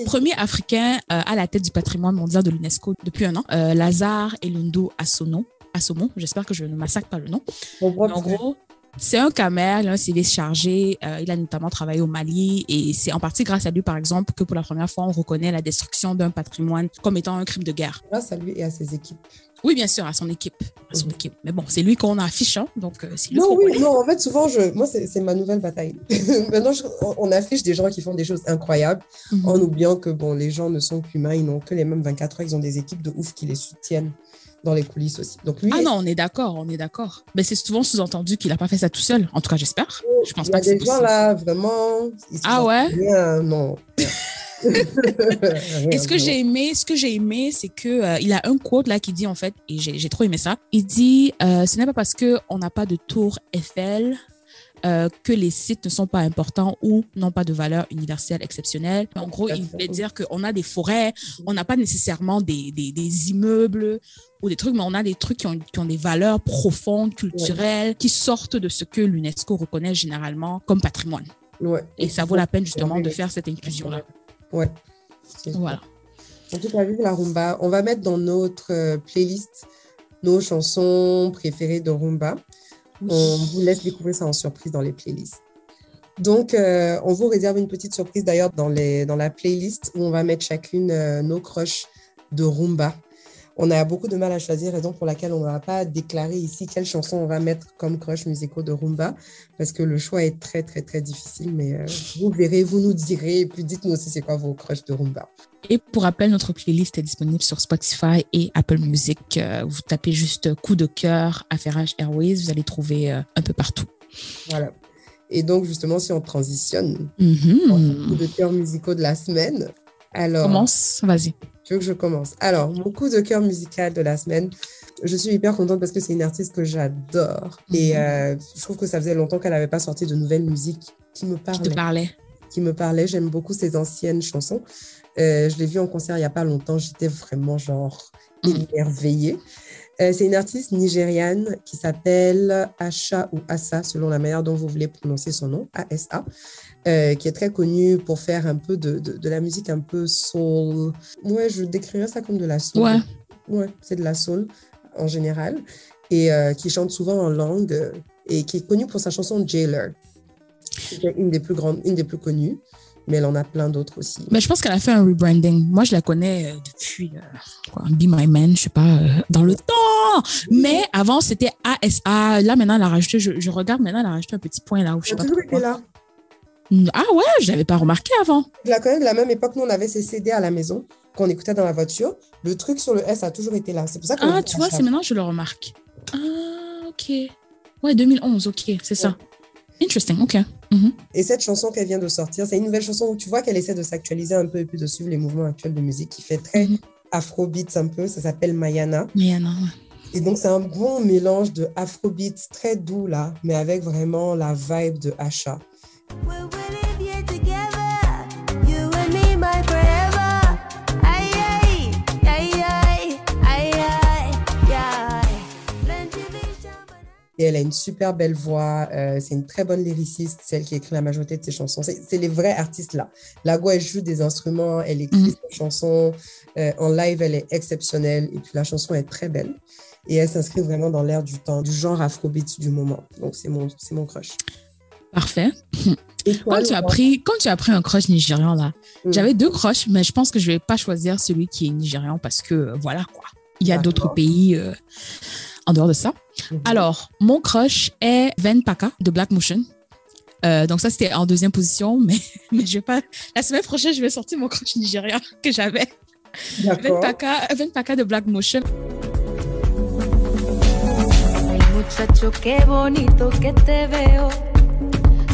Premier Africain euh, à la tête du patrimoine mondial de l'UNESCO depuis un an, Lazare Elundo Assono. Assomo, j'espère que je ne massacre pas le nom. En gros, c'est un Camer, il a un CV chargé, euh, il a notamment travaillé au Mali et c'est en partie grâce à lui, par exemple, que pour la première fois, on reconnaît la destruction d'un patrimoine comme étant un crime de guerre. grâce à lui et à ses équipes. Oui, bien sûr, à son équipe. À son équipe. Mais bon, c'est lui qu'on affiche, hein, donc euh, c'est Non, oui, non, en fait, souvent, je, moi, c'est ma nouvelle bataille. <laughs> Maintenant, je- on, on affiche des gens qui font des choses incroyables Mhm. en oubliant que, bon, les gens ne sont qu'humains, ils n'ont que les mêmes 24 heures, ils ont des équipes de ouf qui les soutiennent dans les coulisses aussi. Donc, lui, Ah non, on est d'accord, on est d'accord. Mais c'est souvent sous-entendu qu'il n'a pas fait ça tout seul. En tout cas, j'espère. Je pense il y pas a que c'est des gens possible. là, vraiment. Ah ouais? <laughs> <laughs> Rien, non. Et ce que j'ai aimé, ce que j'ai aimé, c'est que euh, il a un quote là qui dit en fait, et j'ai j'ai trop aimé ça. Il dit, euh, ce n'est pas parce que on n'a pas de tour Eiffel euh, que les sites ne sont pas importants ou n'ont pas de valeur universelle exceptionnelle. En gros, il voulait dire qu'on a des forêts, on n'a pas nécessairement des, des, des immeubles ou des trucs, mais on a des trucs qui ont, qui ont des valeurs profondes, culturelles, qui sortent de ce que l'UNESCO reconnaît généralement comme patrimoine. Ouais. Et ça vaut la peine justement de faire cette inclusion-là. Ouais. Voilà. En tout cas, vive la rumba. On va mettre dans notre euh, playlist nos chansons préférées de rumba. On vous laisse découvrir ça en surprise dans les playlists. Donc, euh, on vous réserve une petite surprise d'ailleurs dans, les, dans la playlist où on va mettre chacune euh, nos crushs de rumba. On a beaucoup de mal à choisir, raison pour laquelle on ne va pas déclarer ici quelle chanson on va mettre comme crush musicaux de rumba, parce que le choix est très, très, très difficile. Mais euh, vous verrez, vous nous direz, et puis dites-nous aussi c'est quoi vos crushs de rumba. Et pour rappel, notre playlist est disponible sur Spotify et Apple Music. Euh, vous tapez juste coup de cœur, Affairage Airways, vous allez trouver euh, un peu partout. Voilà. Et donc, justement, si on transitionne les coups de cœur musicaux de la semaine, alors, Commence, vas-y. Tu veux que je commence? Alors, mon coup de cœur musical de la semaine, je suis hyper contente parce que c'est une artiste que j'adore. Et Mhm. euh, je trouve que ça faisait longtemps qu'elle n'avait pas sorti de nouvelle musique qui me Qui te. Qui me parlait. J'aime beaucoup ses anciennes chansons. Euh, je l'ai vue en concert il n'y a pas longtemps. J'étais vraiment, genre, Mhm. émerveillée. C'est une artiste nigériane qui s'appelle Asha ou Asa, selon la manière dont vous voulez prononcer son nom, A-S-A, euh, qui est très connue pour faire un peu de, de, de la musique un peu soul. Ouais, je décrirais ça comme de la soul. Ouais. Ouais, c'est de la soul en général. Et euh, qui chante souvent en langue euh, et qui est connue pour sa chanson Jailer. C'est une des plus grandes, une des plus connues, mais elle en a plein d'autres aussi. Mais je pense qu'elle a fait un rebranding. Moi, je la connais euh, depuis euh, quoi, Be My Man, je sais pas, euh, dans le temps. Mais avant, c'était ASA. Là, maintenant, elle a rajouté, je, je regarde maintenant, elle a rajouté un petit point là où je sais a pas toujours été là. Ah ouais, je l'avais pas remarqué avant. Je la connais de la même époque, nous on avait ces CD à la maison qu'on écoutait dans la voiture. Le truc sur le S a toujours été là. C'est pour ça qu'on Ah, tu vois, c'est maintenant que je le remarque. Ah, ok. Ouais, 2011, ok, c'est ça. Interesting, ok. Et cette chanson qu'elle vient de sortir, c'est une nouvelle chanson où tu vois qu'elle essaie de s'actualiser un peu et puis de suivre les mouvements actuels de musique qui fait très Mhm. afrobeats un peu. Ça s'appelle Mayana. Mayana, ouais. Et donc, c'est un bon mélange de afrobeats très doux là, mais avec vraiment la vibe de Asha. Et elle a une super belle voix. Euh, c'est une très bonne lyriciste, celle qui écrit la majorité de ses chansons. C'est les vrais artistes là. Lago, elle joue des instruments, elle écrit mm. ses chansons. Euh, en live, elle est exceptionnelle. Et puis la chanson est très belle. Et elle s'inscrit vraiment dans l'air du temps, du genre afrobeat du moment. Donc c'est mon, mon crush. Parfait. quand, tu as pris, quand tu as pris un crush nigérian là, mm. j'avais deux crushs, mais je pense que je vais pas choisir celui qui est nigérian parce que voilà quoi. Il y a d'autres pays. Euh, en dehors de ça. Mhm. Alors, mon crush est Ven Paka de Black Motion. Euh, donc ça, c'était en deuxième position, <laughs> mais, mais je vais pas... La semaine prochaine, je vais sortir mon crush nigérien <laughs> que j'avais. Ven Paka, Ven Paka de Black Motion. muchacho, qué bonito que te veo.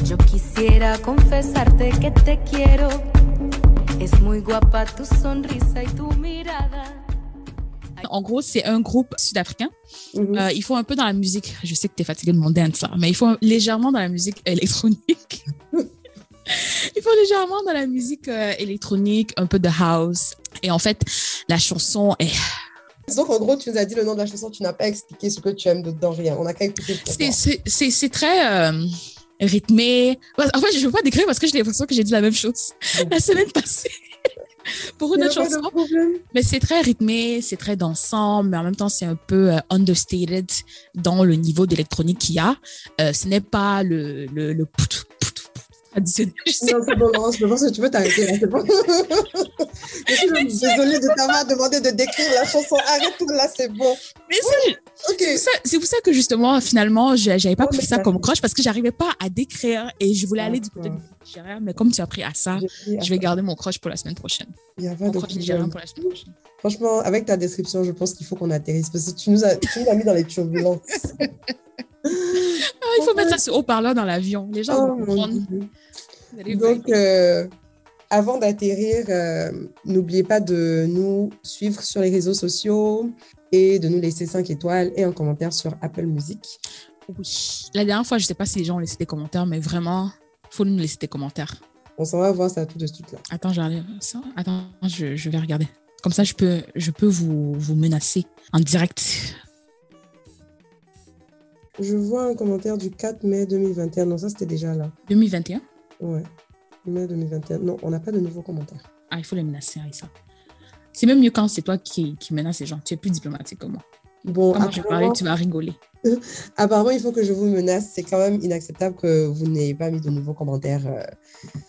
Yo quisiera confesarte que te quiero. Es muy guapa tu sonrisa y tu mirada. En gros, c'est un groupe sud-africain. Mhm. Euh, ils font un peu dans la musique. Je sais que tu es fatigué de mon dance, mais ils font légèrement dans la musique électronique. <laughs> ils font légèrement dans la musique euh, électronique, un peu de house. Et en fait, la chanson est. Donc, en gros, tu nous as dit le nom de la chanson, tu n'as pas expliqué ce que tu aimes dedans, rien. On a qu'à écouter. C'est très. Euh, rythmé. En fait, je ne veux pas décrire parce que j'ai l'impression que j'ai dit la même chose la semaine passée. <laughs> pour une autre chanson. Mais c'est très rythmé, c'est très dansant, mais en même temps, c'est un peu euh, understated dans le niveau d'électronique qu'il y a. Euh, ce n'est pas le, le, le traditionnel. Non, c'est bon, je pense que tu peux t'arrêter là, c'est bon. <laughs> je suis désolée de t'avoir demandé de décrire la chanson. Arrête tout là, c'est bon. Mais c'est pour ça que justement, finalement, j'avais pas pris ça comme croche parce que j'arrivais pas à décrire et je voulais aller du côté Mais comme tu as pris à ça, je vais garder mon croche pour la semaine prochaine. Il y a pas mon croche nigérien pour la semaine prochaine. Franchement, avec ta description, je pense qu'il faut qu'on atterrisse parce que tu nous as, tu nous as mis dans les turbulences. <laughs> Ah, il faut mettre ça sur haut-parleur dans l'avion. Les gens vont oh, comprendre. Donc, euh, avant d'atterrir, euh, n'oubliez pas de nous suivre sur les réseaux sociaux et de nous laisser 5 étoiles et un commentaire sur Apple Music. Oui. La dernière fois, je ne sais pas si les gens ont laissé des commentaires, mais vraiment, faut nous laisser des commentaires. On s'en va voir ça tout de suite là. Attends, ça. Attends, je, je, vais regarder. Comme ça, je peux, je peux vous, vous menacer en direct. Je vois un commentaire du 4 mai 2021. Non, ça, c'était déjà là. 2021 Ouais. Mai 2021. Non, on n'a pas de nouveaux commentaires. Ah, il faut les menacer, ça. C'est même mieux quand c'est toi qui, qui menace les gens. Tu es plus diplomatique que moi. Bon, quand je parlais, tu vas rigoler. <laughs> apparemment, il faut que je vous menace. C'est quand même inacceptable que vous n'ayez pas mis de nouveaux commentaires euh,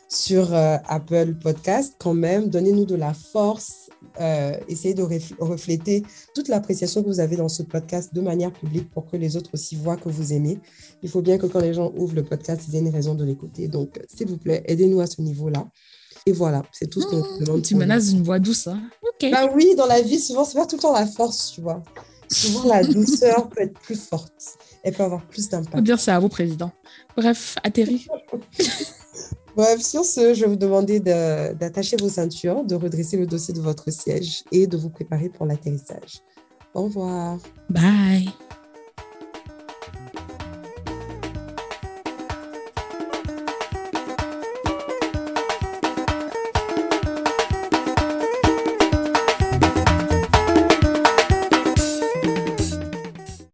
sur euh, Apple Podcast. Quand même, donnez-nous de la force. Euh, essayez de refléter toute l'appréciation que vous avez dans ce podcast de manière publique pour que les autres aussi voient que vous aimez. Il faut bien que quand les gens ouvrent le podcast, ils aient une raison de l'écouter. Donc, s'il vous plaît, aidez-nous à ce niveau-là. Et voilà, c'est tout ce qu'on mmh, demande. Tu menaces d'une voix douce, hein. Bah oui, dans la vie, souvent, c'est pas tout le temps la force, tu vois. Souvent, la douceur peut être plus forte. Elle peut avoir plus d'impact. Faut dire ça à vos présidents. Bref, atterri. <laughs> Bref, sur ce, je vais vous demander d'attacher vos ceintures, de redresser le dossier de votre siège et de vous préparer pour l'atterrissage. Au revoir. Bye.